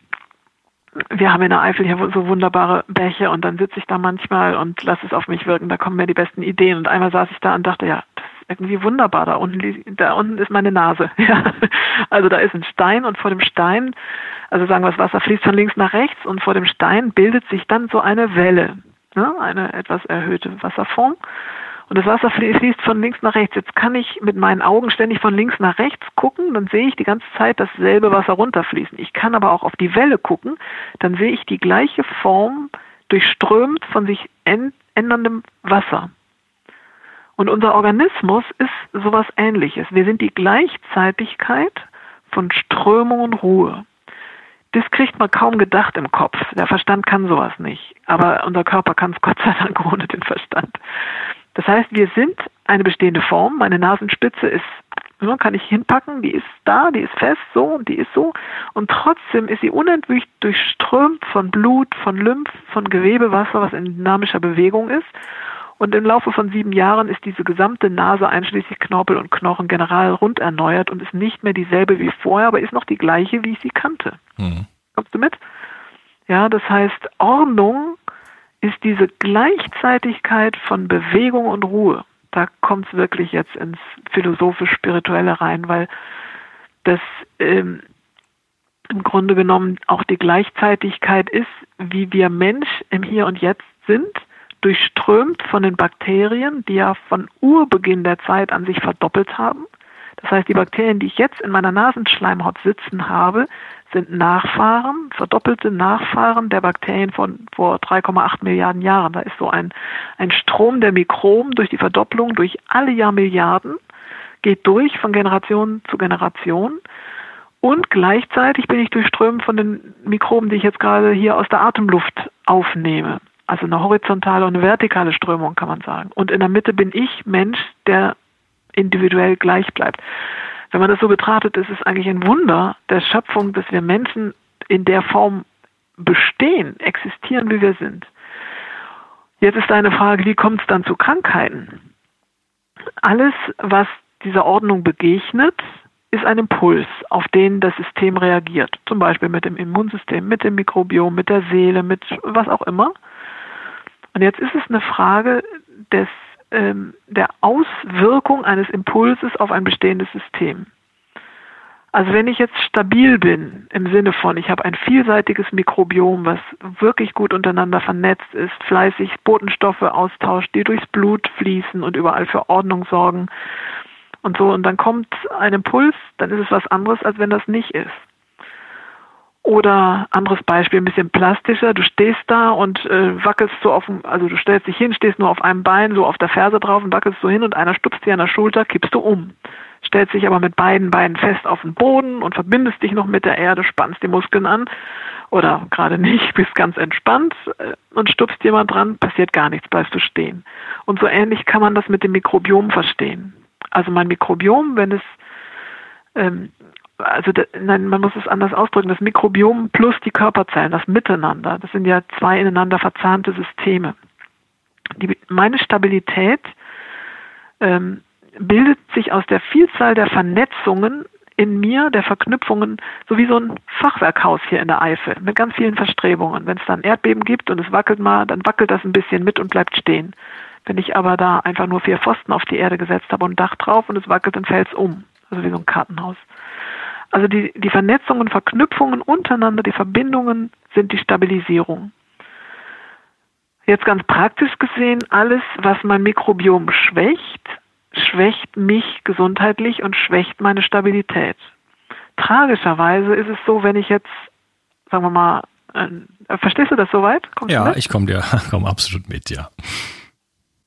wir haben in der Eifel hier so wunderbare Bäche und dann sitze ich da manchmal und lasse es auf mich wirken, da kommen mir die besten Ideen. Und einmal saß ich da und dachte, ja, das ist irgendwie wunderbar, da unten, da unten ist meine Nase. Ja. Also da ist ein Stein und vor dem Stein, also sagen wir, das Wasser fließt von links nach rechts und vor dem Stein bildet sich dann so eine Welle, ne? eine etwas erhöhte Wasserform. Und das Wasser fließt von links nach rechts. Jetzt kann ich mit meinen Augen ständig von links nach rechts gucken, dann sehe ich die ganze Zeit dasselbe Wasser runterfließen. Ich kann aber auch auf die Welle gucken, dann sehe ich die gleiche Form durchströmt von sich änderndem Wasser. Und unser Organismus ist sowas ähnliches. Wir sind die Gleichzeitigkeit von Strömung und Ruhe. Das kriegt man kaum gedacht im Kopf. Der Verstand kann sowas nicht. Aber unser Körper kann es Gott sei Dank ohne den Verstand. Das heißt, wir sind eine bestehende Form. Meine Nasenspitze ist, kann ich hinpacken, die ist da, die ist fest, so und die ist so. Und trotzdem ist sie unentwegt durchströmt von Blut, von Lymph, von Gewebewasser, was in dynamischer Bewegung ist. Und im Laufe von sieben Jahren ist diese gesamte Nase einschließlich Knorpel und Knochen general rund erneuert und ist nicht mehr dieselbe wie vorher, aber ist noch die gleiche, wie ich sie kannte. Mhm. Kommst du mit? Ja, das heißt, Ordnung ist diese Gleichzeitigkeit von Bewegung und Ruhe. Da kommt es wirklich jetzt ins philosophisch-spirituelle rein, weil das ähm, im Grunde genommen auch die Gleichzeitigkeit ist, wie wir Mensch im Hier und Jetzt sind durchströmt von den Bakterien, die ja von Urbeginn der Zeit an sich verdoppelt haben. Das heißt, die Bakterien, die ich jetzt in meiner Nasenschleimhaut sitzen habe, sind Nachfahren, verdoppelte Nachfahren der Bakterien von vor 3,8 Milliarden Jahren. Da ist so ein, ein Strom der Mikroben durch die Verdopplung durch alle Jahrmilliarden, geht durch von Generation zu Generation. Und gleichzeitig bin ich durchströmt von den Mikroben, die ich jetzt gerade hier aus der Atemluft aufnehme. Also eine horizontale und eine vertikale Strömung kann man sagen. Und in der Mitte bin ich Mensch, der individuell gleich bleibt. Wenn man das so betrachtet, ist es eigentlich ein Wunder der Schöpfung, dass wir Menschen in der Form bestehen, existieren, wie wir sind. Jetzt ist eine Frage, wie kommt es dann zu Krankheiten? Alles, was dieser Ordnung begegnet, ist ein Impuls, auf den das System reagiert. Zum Beispiel mit dem Immunsystem, mit dem Mikrobiom, mit der Seele, mit was auch immer. Und jetzt ist es eine Frage des, ähm, der Auswirkung eines Impulses auf ein bestehendes System. Also wenn ich jetzt stabil bin, im Sinne von, ich habe ein vielseitiges Mikrobiom, was wirklich gut untereinander vernetzt ist, fleißig Botenstoffe austauscht, die durchs Blut fließen und überall für Ordnung sorgen und so, und dann kommt ein Impuls, dann ist es was anderes, als wenn das nicht ist. Oder anderes Beispiel, ein bisschen plastischer, du stehst da und äh, wackelst so auf dem, also du stellst dich hin, stehst nur auf einem Bein, so auf der Ferse drauf und wackelst so hin und einer stupst dir an der Schulter, kippst du um. Stellst dich aber mit beiden Beinen fest auf den Boden und verbindest dich noch mit der Erde, spannst die Muskeln an oder gerade nicht, bist ganz entspannt äh, und stupst jemand dran, passiert gar nichts, bleibst du stehen. Und so ähnlich kann man das mit dem Mikrobiom verstehen. Also mein Mikrobiom, wenn es ähm, also nein, man muss es anders ausdrücken, das Mikrobiom plus die Körperzellen, das Miteinander, das sind ja zwei ineinander verzahnte Systeme. Die, meine Stabilität ähm, bildet sich aus der Vielzahl der Vernetzungen in mir, der Verknüpfungen, so wie so ein Fachwerkhaus hier in der Eifel, mit ganz vielen Verstrebungen. Wenn es dann Erdbeben gibt und es wackelt mal, dann wackelt das ein bisschen mit und bleibt stehen. Wenn ich aber da einfach nur vier Pfosten auf die Erde gesetzt habe und ein Dach drauf und es wackelt, dann fällt es um. Also wie so ein Kartenhaus. Also die, die Vernetzungen, Verknüpfungen untereinander, die Verbindungen sind die Stabilisierung. Jetzt ganz praktisch gesehen, alles, was mein Mikrobiom schwächt, schwächt mich gesundheitlich und schwächt meine Stabilität. Tragischerweise ist es so, wenn ich jetzt, sagen wir mal, äh, verstehst du das soweit? Kommst ja, ich komme dir, komm absolut mit, ja.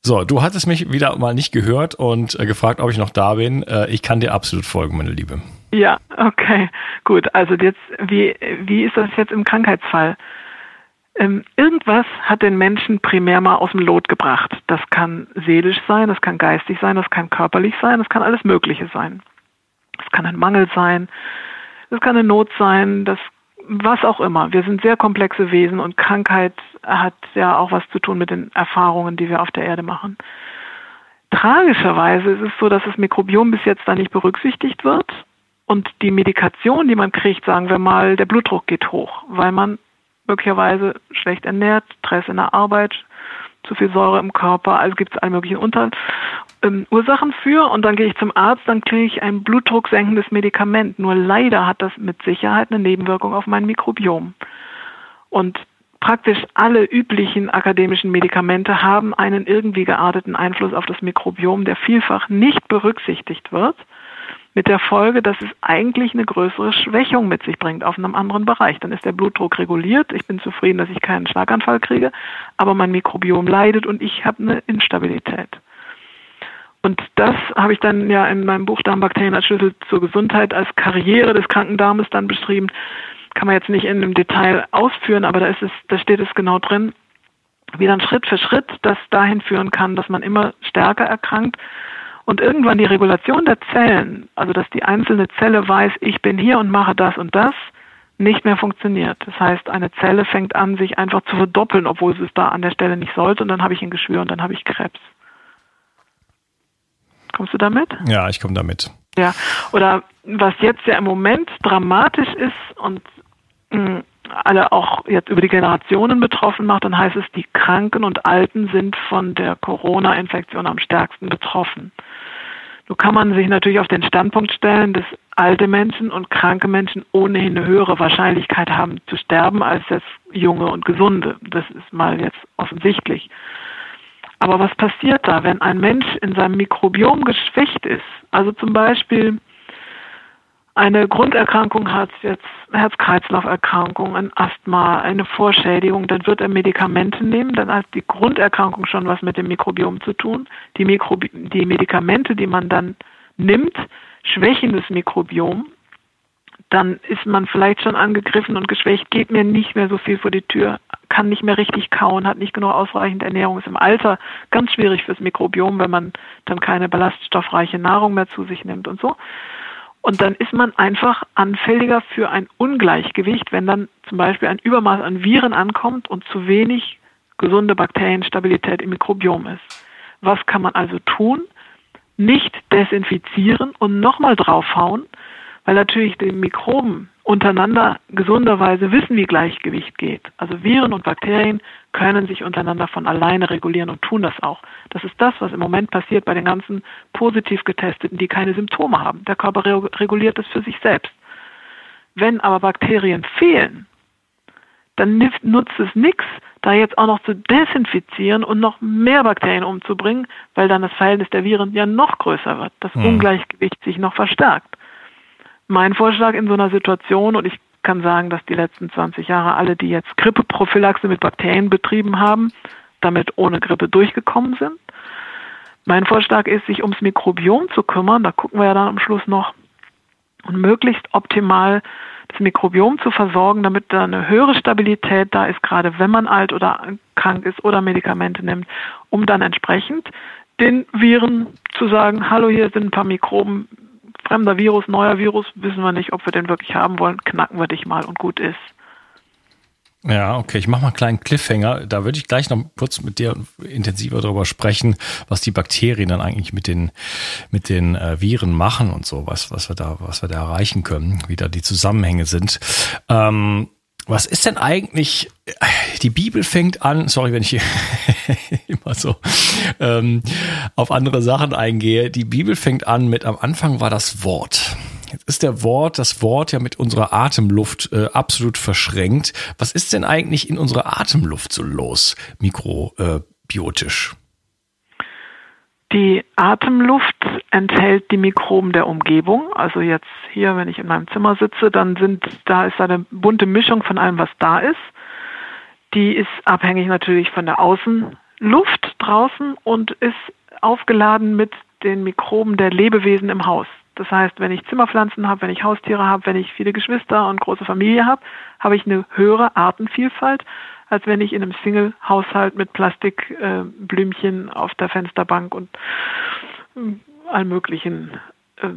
So, du hattest mich wieder mal nicht gehört und äh, gefragt, ob ich noch da bin. Äh, ich kann dir absolut folgen, meine Liebe. Ja, okay, gut. Also jetzt, wie, wie ist das jetzt im Krankheitsfall? Ähm, irgendwas hat den Menschen primär mal aus dem Lot gebracht. Das kann seelisch sein, das kann geistig sein, das kann körperlich sein, das kann alles Mögliche sein. Das kann ein Mangel sein, das kann eine Not sein, das was auch immer. Wir sind sehr komplexe Wesen und Krankheit hat ja auch was zu tun mit den Erfahrungen, die wir auf der Erde machen. Tragischerweise ist es so, dass das Mikrobiom bis jetzt da nicht berücksichtigt wird und die Medikation, die man kriegt, sagen wir mal, der Blutdruck geht hoch, weil man möglicherweise schlecht ernährt, Stress in der Arbeit, zu viel Säure im Körper, also gibt es alle möglichen Unter ähm, Ursachen für und dann gehe ich zum Arzt, dann kriege ich ein blutdrucksenkendes Medikament. Nur leider hat das mit Sicherheit eine Nebenwirkung auf mein Mikrobiom. Und praktisch alle üblichen akademischen Medikamente haben einen irgendwie gearteten Einfluss auf das Mikrobiom, der vielfach nicht berücksichtigt wird mit der Folge, dass es eigentlich eine größere Schwächung mit sich bringt auf einem anderen Bereich. Dann ist der Blutdruck reguliert, ich bin zufrieden, dass ich keinen Schlaganfall kriege, aber mein Mikrobiom leidet und ich habe eine Instabilität. Und das habe ich dann ja in meinem Buch Darmbakterien als Schlüssel zur Gesundheit als Karriere des kranken Darmes dann beschrieben. Kann man jetzt nicht in einem Detail ausführen, aber da ist es, da steht es genau drin, wie dann Schritt für Schritt das dahin führen kann, dass man immer stärker erkrankt und irgendwann die Regulation der Zellen, also dass die einzelne Zelle weiß, ich bin hier und mache das und das, nicht mehr funktioniert. Das heißt, eine Zelle fängt an, sich einfach zu verdoppeln, obwohl sie es da an der Stelle nicht sollte, und dann habe ich ein Geschwür und dann habe ich Krebs. Kommst du damit? Ja, ich komme damit. Ja, oder was jetzt ja im Moment dramatisch ist und mh, hm, alle auch jetzt über die Generationen betroffen macht, dann heißt es, die Kranken und Alten sind von der Corona-Infektion am stärksten betroffen. Nun kann man sich natürlich auf den Standpunkt stellen, dass alte Menschen und kranke Menschen ohnehin eine höhere Wahrscheinlichkeit haben zu sterben als jetzt junge und gesunde. Das ist mal jetzt offensichtlich. Aber was passiert da, wenn ein Mensch in seinem Mikrobiom geschwächt ist? Also zum Beispiel eine Grunderkrankung hat, jetzt Herz-Kreislauf-Erkrankung, ein Asthma, eine Vorschädigung, dann wird er Medikamente nehmen, dann hat die Grunderkrankung schon was mit dem Mikrobiom zu tun. Die, Mikrobi die Medikamente, die man dann nimmt, schwächen das Mikrobiom. Dann ist man vielleicht schon angegriffen und geschwächt, geht mir nicht mehr so viel vor die Tür, kann nicht mehr richtig kauen, hat nicht genug ausreichend Ernährung, ist im Alter ganz schwierig fürs Mikrobiom, wenn man dann keine ballaststoffreiche Nahrung mehr zu sich nimmt und so. Und dann ist man einfach anfälliger für ein Ungleichgewicht, wenn dann zum Beispiel ein Übermaß an Viren ankommt und zu wenig gesunde Bakterienstabilität im Mikrobiom ist. Was kann man also tun? Nicht desinfizieren und nochmal draufhauen, weil natürlich die Mikroben untereinander gesunderweise wissen, wie Gleichgewicht geht. Also Viren und Bakterien können sich untereinander von alleine regulieren und tun das auch. Das ist das, was im Moment passiert bei den ganzen positiv getesteten, die keine Symptome haben. Der Körper reguliert es für sich selbst. Wenn aber Bakterien fehlen, dann nutzt es nichts, da jetzt auch noch zu desinfizieren und noch mehr Bakterien umzubringen, weil dann das Verhältnis der Viren ja noch größer wird, das hm. Ungleichgewicht sich noch verstärkt. Mein Vorschlag in so einer Situation, und ich kann sagen, dass die letzten 20 Jahre alle, die jetzt Grippeprophylaxe mit Bakterien betrieben haben, damit ohne Grippe durchgekommen sind. Mein Vorschlag ist, sich ums Mikrobiom zu kümmern, da gucken wir ja dann am Schluss noch, und möglichst optimal das Mikrobiom zu versorgen, damit da eine höhere Stabilität da ist, gerade wenn man alt oder krank ist oder Medikamente nimmt, um dann entsprechend den Viren zu sagen, hallo, hier sind ein paar Mikroben, fremder Virus, neuer Virus, wissen wir nicht, ob wir den wirklich haben wollen, knacken wir dich mal und gut ist. Ja, okay, ich mache mal einen kleinen Cliffhanger. Da würde ich gleich noch kurz mit dir intensiver darüber sprechen, was die Bakterien dann eigentlich mit den mit den äh, Viren machen und so, was was wir da was wir da erreichen können, wie da die Zusammenhänge sind. Ähm, was ist denn eigentlich, die Bibel fängt an, sorry, wenn ich hier immer so ähm, auf andere Sachen eingehe, die Bibel fängt an mit, am Anfang war das Wort. Jetzt ist der Wort, das Wort ja mit unserer Atemluft äh, absolut verschränkt. Was ist denn eigentlich in unserer Atemluft so los, mikrobiotisch? Äh, die Atemluft enthält die Mikroben der Umgebung. Also jetzt hier, wenn ich in meinem Zimmer sitze, dann sind, da ist eine bunte Mischung von allem, was da ist. Die ist abhängig natürlich von der Außenluft draußen und ist aufgeladen mit den Mikroben der Lebewesen im Haus. Das heißt, wenn ich Zimmerpflanzen habe, wenn ich Haustiere habe, wenn ich viele Geschwister und große Familie habe, habe ich eine höhere Artenvielfalt als wenn ich in einem Single-Haushalt mit Plastikblümchen äh, auf der Fensterbank und äh, all möglichen äh,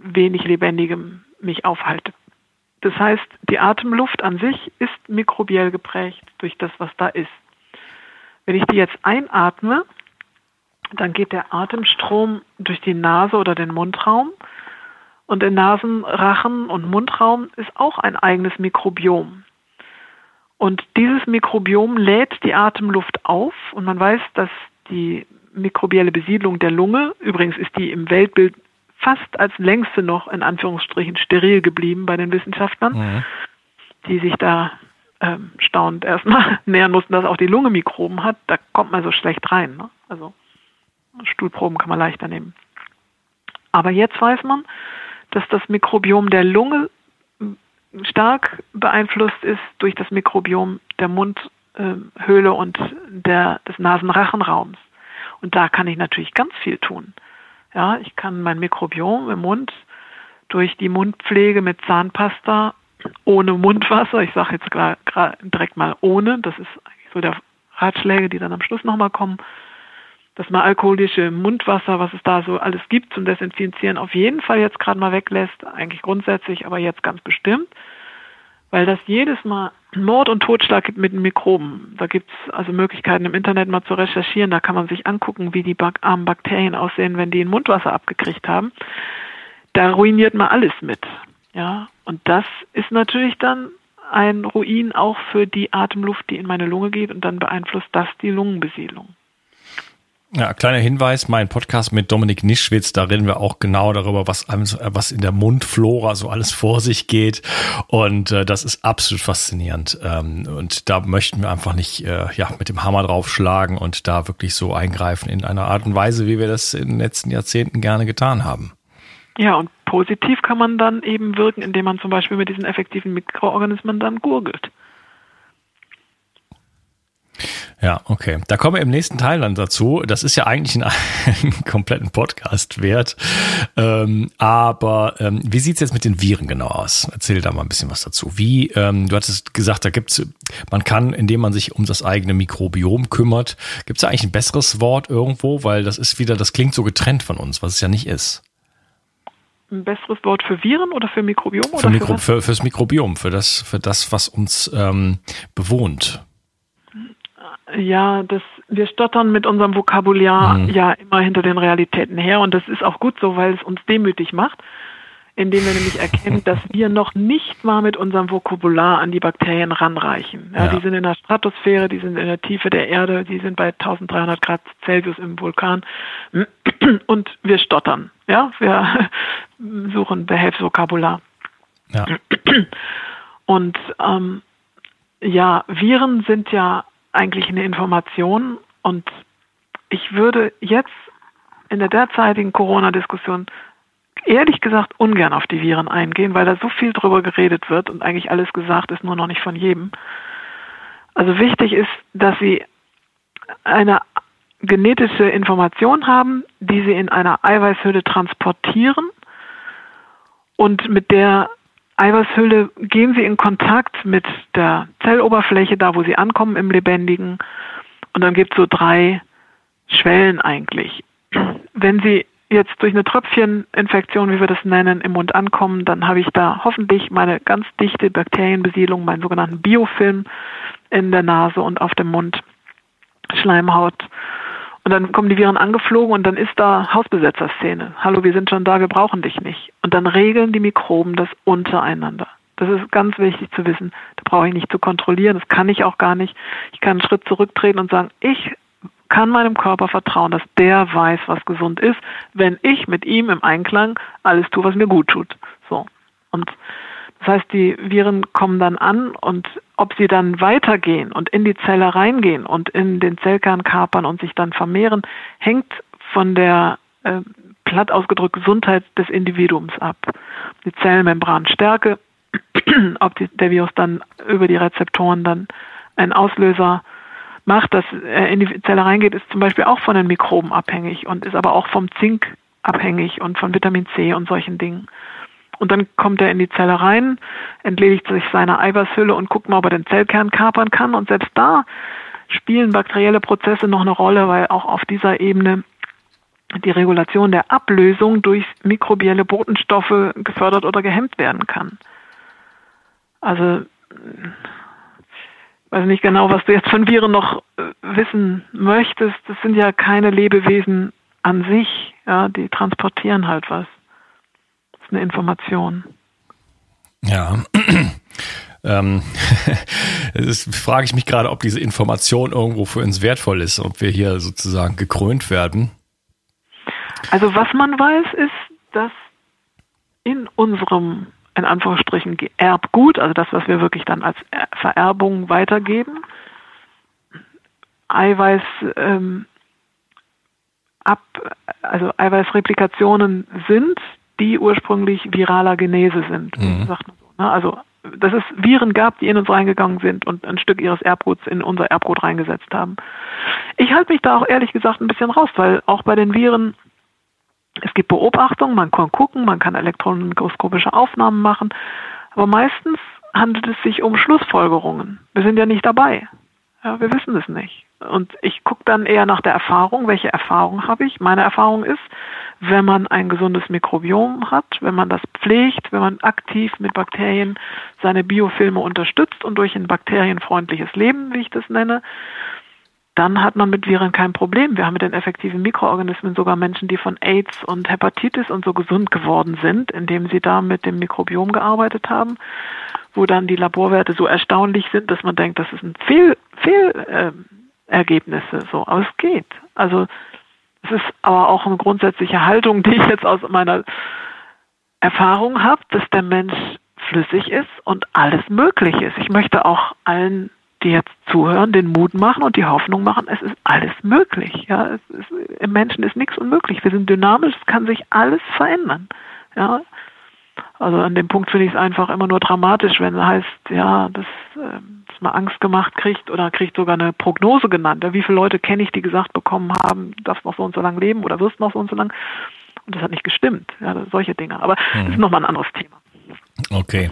wenig Lebendigem mich aufhalte. Das heißt, die Atemluft an sich ist mikrobiell geprägt durch das, was da ist. Wenn ich die jetzt einatme, dann geht der Atemstrom durch die Nase oder den Mundraum. Und der Nasen-, Rachen- und Mundraum ist auch ein eigenes Mikrobiom. Und dieses Mikrobiom lädt die Atemluft auf und man weiß, dass die mikrobielle Besiedlung der Lunge, übrigens ist die im Weltbild fast als längste noch in Anführungsstrichen steril geblieben bei den Wissenschaftlern, mhm. die sich da ähm, staunend erstmal nähern mussten, dass auch die Lunge Mikroben hat. Da kommt man so schlecht rein. Ne? Also Stuhlproben kann man leichter nehmen. Aber jetzt weiß man, dass das Mikrobiom der Lunge stark beeinflusst ist durch das Mikrobiom der Mundhöhle und der, des Nasenrachenraums. Und da kann ich natürlich ganz viel tun. Ja, ich kann mein Mikrobiom im Mund durch die Mundpflege mit Zahnpasta ohne Mundwasser, ich sage jetzt direkt mal ohne, das ist eigentlich so der Ratschläge, die dann am Schluss nochmal kommen, dass man alkoholische Mundwasser, was es da so alles gibt zum Desinfizieren, auf jeden Fall jetzt gerade mal weglässt, eigentlich grundsätzlich, aber jetzt ganz bestimmt. weil das jedes Mal Mord und Totschlag gibt mit Mikroben. Da gibt es also Möglichkeiten im Internet mal zu recherchieren. Da kann man sich angucken, wie die armen Bakterien aussehen, wenn die ein Mundwasser abgekriegt haben. Da ruiniert man alles mit. Ja, und das ist natürlich dann ein Ruin auch für die Atemluft, die in meine Lunge geht und dann beeinflusst das die Lungenbesiedlung. Ja, kleiner Hinweis, mein Podcast mit Dominik Nischwitz, da reden wir auch genau darüber, was, was in der Mundflora so alles vor sich geht. Und äh, das ist absolut faszinierend. Ähm, und da möchten wir einfach nicht äh, ja, mit dem Hammer draufschlagen und da wirklich so eingreifen in einer Art und Weise, wie wir das in den letzten Jahrzehnten gerne getan haben. Ja, und positiv kann man dann eben wirken, indem man zum Beispiel mit diesen effektiven Mikroorganismen dann gurgelt. Ja, okay. Da kommen wir im nächsten Teil dann dazu. Das ist ja eigentlich ein, einen kompletten Podcast wert. Ähm, aber ähm, wie sieht's jetzt mit den Viren genau aus? Erzähl da mal ein bisschen was dazu. Wie, ähm, du hattest gesagt, da gibt's, man kann, indem man sich um das eigene Mikrobiom kümmert, gibt's da eigentlich ein besseres Wort irgendwo? Weil das ist wieder, das klingt so getrennt von uns, was es ja nicht ist ein besseres Wort für Viren oder für Mikrobiom? Für, oder Mikro, für, fürs Mikrobiom, für das, für das, was uns ähm, bewohnt. Ja, das, wir stottern mit unserem Vokabular mhm. ja immer hinter den Realitäten her und das ist auch gut so, weil es uns demütig macht indem wir nämlich erkennen, dass wir noch nicht mal mit unserem Vokabular an die Bakterien ranreichen. Ja, ja. Die sind in der Stratosphäre, die sind in der Tiefe der Erde, die sind bei 1300 Grad Celsius im Vulkan und wir stottern. Ja, wir suchen Behelfsvokabular. Ja. Und ähm, ja, Viren sind ja eigentlich eine Information und ich würde jetzt in der derzeitigen Corona-Diskussion ehrlich gesagt ungern auf die Viren eingehen, weil da so viel drüber geredet wird und eigentlich alles gesagt ist, nur noch nicht von jedem. Also wichtig ist, dass sie eine genetische Information haben, die sie in einer Eiweißhülle transportieren und mit der Eiweißhülle gehen sie in Kontakt mit der Zelloberfläche, da wo sie ankommen im Lebendigen. Und dann gibt es so drei Schwellen eigentlich. Wenn sie jetzt durch eine Tröpfcheninfektion, wie wir das nennen, im Mund ankommen, dann habe ich da hoffentlich meine ganz dichte Bakterienbesiedlung, meinen sogenannten Biofilm in der Nase und auf dem Mund, Schleimhaut. Und dann kommen die Viren angeflogen und dann ist da Hausbesetzerszene. Hallo, wir sind schon da, wir brauchen dich nicht. Und dann regeln die Mikroben das untereinander. Das ist ganz wichtig zu wissen. Da brauche ich nicht zu kontrollieren, das kann ich auch gar nicht. Ich kann einen Schritt zurücktreten und sagen, ich kann meinem Körper vertrauen, dass der weiß, was gesund ist, wenn ich mit ihm im Einklang alles tue, was mir gut tut. So. Und das heißt, die Viren kommen dann an und ob sie dann weitergehen und in die Zelle reingehen und in den Zellkern kapern und sich dann vermehren, hängt von der äh, platt ausgedrückt Gesundheit des Individuums ab. Die Zellmembranstärke, ob die, der Virus dann über die Rezeptoren dann einen Auslöser macht, dass er in die Zelle reingeht, ist zum Beispiel auch von den Mikroben abhängig und ist aber auch vom Zink abhängig und von Vitamin C und solchen Dingen. Und dann kommt er in die Zelle rein, entledigt sich seiner Eiweißhülle und guckt mal, ob er den Zellkern kapern kann. Und selbst da spielen bakterielle Prozesse noch eine Rolle, weil auch auf dieser Ebene die Regulation der Ablösung durch mikrobielle Botenstoffe gefördert oder gehemmt werden kann. Also weiß nicht genau, was du jetzt von Viren noch äh, wissen möchtest. Das sind ja keine Lebewesen an sich, ja, die transportieren halt was. Das ist eine Information. Ja. ähm, das frage ich mich gerade, ob diese Information irgendwo für uns wertvoll ist, ob wir hier sozusagen gekrönt werden. Also was man weiß, ist, dass in unserem in Anführungsstrichen Erbgut, also das, was wir wirklich dann als Vererbung weitergeben. Eiweiß ähm, ab, also Eiweißreplikationen sind, die ursprünglich viraler Genese sind, mhm. sagt man so. Ne? Also dass es Viren gab, die in uns reingegangen sind und ein Stück ihres Erbguts in unser Erbgut reingesetzt haben. Ich halte mich da auch ehrlich gesagt ein bisschen raus, weil auch bei den Viren es gibt Beobachtungen, man kann gucken, man kann elektronenmikroskopische Aufnahmen machen, aber meistens handelt es sich um Schlussfolgerungen. Wir sind ja nicht dabei. Ja, wir wissen es nicht. Und ich gucke dann eher nach der Erfahrung, welche Erfahrung habe ich. Meine Erfahrung ist, wenn man ein gesundes Mikrobiom hat, wenn man das pflegt, wenn man aktiv mit Bakterien seine Biofilme unterstützt und durch ein bakterienfreundliches Leben, wie ich das nenne, dann hat man mit Viren kein Problem. Wir haben mit den effektiven Mikroorganismen sogar Menschen, die von AIDS und Hepatitis und so gesund geworden sind, indem sie da mit dem Mikrobiom gearbeitet haben, wo dann die Laborwerte so erstaunlich sind, dass man denkt, das ist ein Fehl, Fehlergebnisse. Äh, so, aber es geht. Also es ist aber auch eine grundsätzliche Haltung, die ich jetzt aus meiner Erfahrung habe, dass der Mensch flüssig ist und alles möglich ist. Ich möchte auch allen die jetzt zuhören, den Mut machen und die Hoffnung machen, es ist alles möglich. Ja, ist, Im Menschen ist nichts unmöglich. Wir sind dynamisch, es kann sich alles verändern. Ja, also an dem Punkt finde ich es einfach immer nur dramatisch, wenn es heißt, ja, dass, äh, dass man Angst gemacht kriegt oder kriegt sogar eine Prognose genannt. Ja, wie viele Leute kenne ich, die gesagt bekommen haben, darfst noch so und so lange leben oder wirst noch so und so lang. Und das hat nicht gestimmt. Ja, solche Dinge. Aber mhm. das ist nochmal ein anderes Thema. Okay.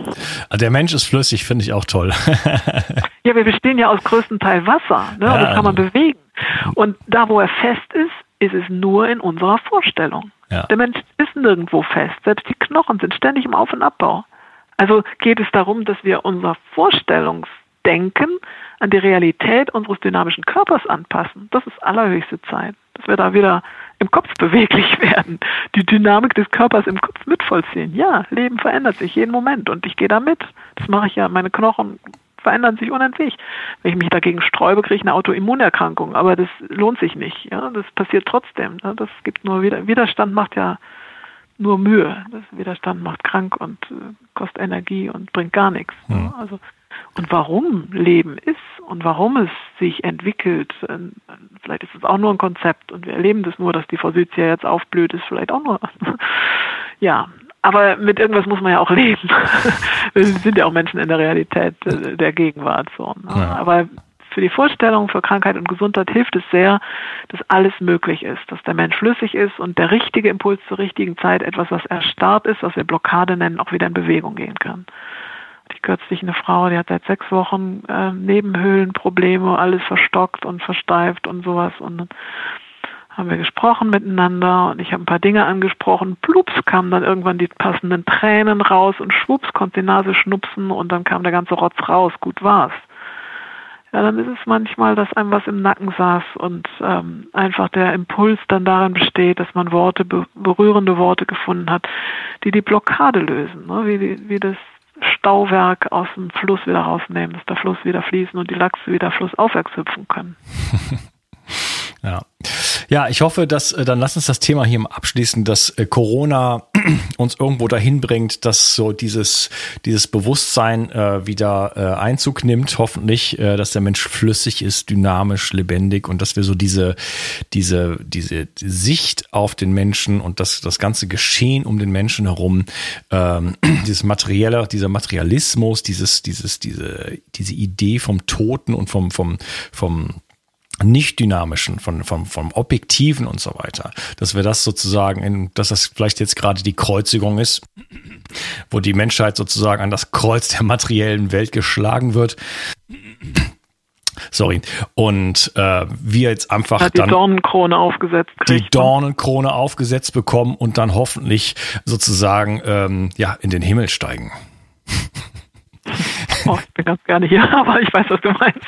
Also der Mensch ist flüssig, finde ich auch toll. ja, wir bestehen ja aus größten Teil Wasser. Ne? Ja. Das kann man bewegen. Und da, wo er fest ist, ist es nur in unserer Vorstellung. Ja. Der Mensch ist nirgendwo fest. Selbst die Knochen sind ständig im Auf- und Abbau. Also geht es darum, dass wir unser Vorstellungsdenken an die Realität unseres dynamischen Körpers anpassen. Das ist allerhöchste Zeit. Dass wir da wieder im Kopf beweglich werden, die Dynamik des Körpers im Kopf mitvollziehen. Ja, Leben verändert sich jeden Moment und ich gehe da mit. Das mache ich ja. Meine Knochen verändern sich unentwegt. Wenn ich mich dagegen sträube, kriege ich eine Autoimmunerkrankung, aber das lohnt sich nicht. Ja, das passiert trotzdem. Ne? Das gibt nur wieder Widerstand macht ja nur Mühe. Das Widerstand macht krank und äh, kostet Energie und bringt gar nichts. Ja. Also und warum Leben ist und warum es sich entwickelt. Ähm, vielleicht ist es auch nur ein Konzept und wir erleben das nur, dass die Forsythia jetzt aufblüht, ist vielleicht auch nur. ja, aber mit irgendwas muss man ja auch leben. wir sind ja auch Menschen in der Realität äh, der Gegenwart. So, ne? ja. Aber für die Vorstellung für Krankheit und Gesundheit hilft es sehr, dass alles möglich ist, dass der Mensch flüssig ist und der richtige Impuls zur richtigen Zeit, etwas, was erstarrt ist, was wir Blockade nennen, auch wieder in Bewegung gehen kann hatte ich kürzlich eine Frau, die hat seit sechs Wochen äh, Nebenhöhlenprobleme, alles verstockt und versteift und sowas. Und dann haben wir gesprochen miteinander und ich habe ein paar Dinge angesprochen. Plups kamen dann irgendwann die passenden Tränen raus und schwupps konnte die Nase schnupsen und dann kam der ganze Rotz raus. Gut war's. Ja, dann ist es manchmal, dass einem was im Nacken saß und ähm, einfach der Impuls dann darin besteht, dass man Worte, berührende Worte gefunden hat, die die Blockade lösen, ne? wie, wie das Stauwerk aus dem Fluss wieder rausnehmen, dass der Fluss wieder fließen und die Lachse wieder flussaufwärts hüpfen können. Ja. Ja, ich hoffe, dass äh, dann lass uns das Thema hier abschließen, dass äh, Corona uns irgendwo dahin bringt, dass so dieses dieses Bewusstsein äh, wieder äh, Einzug nimmt, hoffentlich, äh, dass der Mensch flüssig ist, dynamisch, lebendig und dass wir so diese diese diese Sicht auf den Menschen und das das ganze Geschehen um den Menschen herum, ähm, dieses materielle, dieser Materialismus, dieses dieses diese diese Idee vom Toten und vom vom vom nicht dynamischen, von, vom, vom objektiven und so weiter, dass wir das sozusagen, in, dass das vielleicht jetzt gerade die Kreuzigung ist, wo die Menschheit sozusagen an das Kreuz der materiellen Welt geschlagen wird. Sorry. Und äh, wir jetzt einfach Hat die dann Dornenkrone aufgesetzt kriegt, die Dornenkrone aufgesetzt bekommen und dann hoffentlich sozusagen ähm, ja in den Himmel steigen. Oh, ich bin ganz gerne hier, aber ich weiß, was du meinst.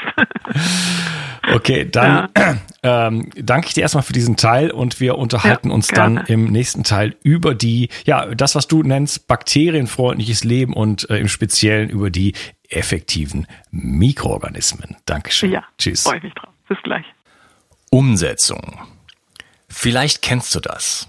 Okay, dann ja. ähm, danke ich dir erstmal für diesen Teil und wir unterhalten ja, uns gerne. dann im nächsten Teil über die, ja, das, was du nennst, bakterienfreundliches Leben und äh, im Speziellen über die effektiven Mikroorganismen. Dankeschön. Ja, Tschüss. Freue mich drauf. Bis gleich. Umsetzung. Vielleicht kennst du das.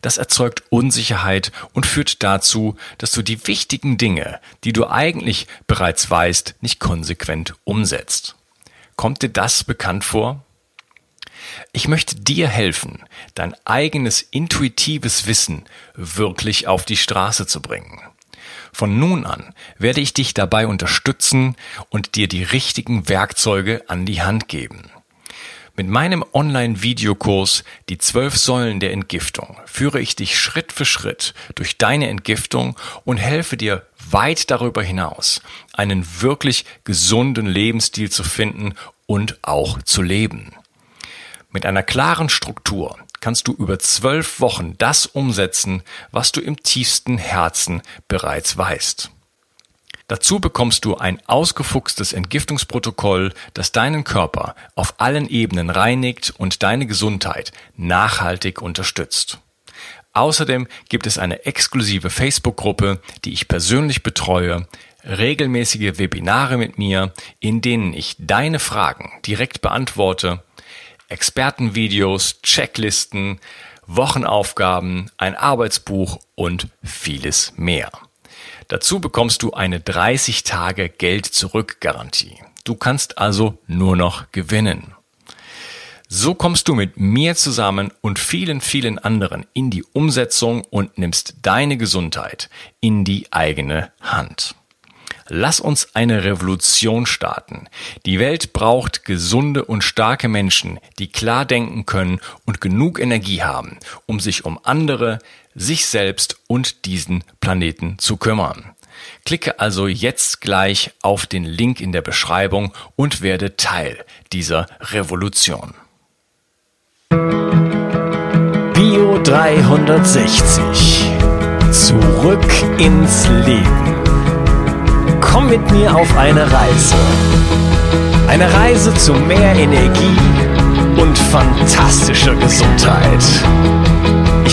Das erzeugt Unsicherheit und führt dazu, dass du die wichtigen Dinge, die du eigentlich bereits weißt, nicht konsequent umsetzt. Kommt dir das bekannt vor? Ich möchte dir helfen, dein eigenes intuitives Wissen wirklich auf die Straße zu bringen. Von nun an werde ich dich dabei unterstützen und dir die richtigen Werkzeuge an die Hand geben. Mit meinem Online-Videokurs Die zwölf Säulen der Entgiftung führe ich dich Schritt für Schritt durch deine Entgiftung und helfe dir weit darüber hinaus, einen wirklich gesunden Lebensstil zu finden und auch zu leben. Mit einer klaren Struktur kannst du über zwölf Wochen das umsetzen, was du im tiefsten Herzen bereits weißt. Dazu bekommst du ein ausgefuchstes Entgiftungsprotokoll, das deinen Körper auf allen Ebenen reinigt und deine Gesundheit nachhaltig unterstützt. Außerdem gibt es eine exklusive Facebook-Gruppe, die ich persönlich betreue, regelmäßige Webinare mit mir, in denen ich deine Fragen direkt beantworte, Expertenvideos, Checklisten, Wochenaufgaben, ein Arbeitsbuch und vieles mehr. Dazu bekommst du eine 30 Tage Geld zurück Garantie. Du kannst also nur noch gewinnen. So kommst du mit mir zusammen und vielen, vielen anderen in die Umsetzung und nimmst deine Gesundheit in die eigene Hand. Lass uns eine Revolution starten. Die Welt braucht gesunde und starke Menschen, die klar denken können und genug Energie haben, um sich um andere, sich selbst und diesen Planeten zu kümmern. Klicke also jetzt gleich auf den Link in der Beschreibung und werde Teil dieser Revolution. Bio 360. Zurück ins Leben. Komm mit mir auf eine Reise. Eine Reise zu mehr Energie und fantastischer Gesundheit.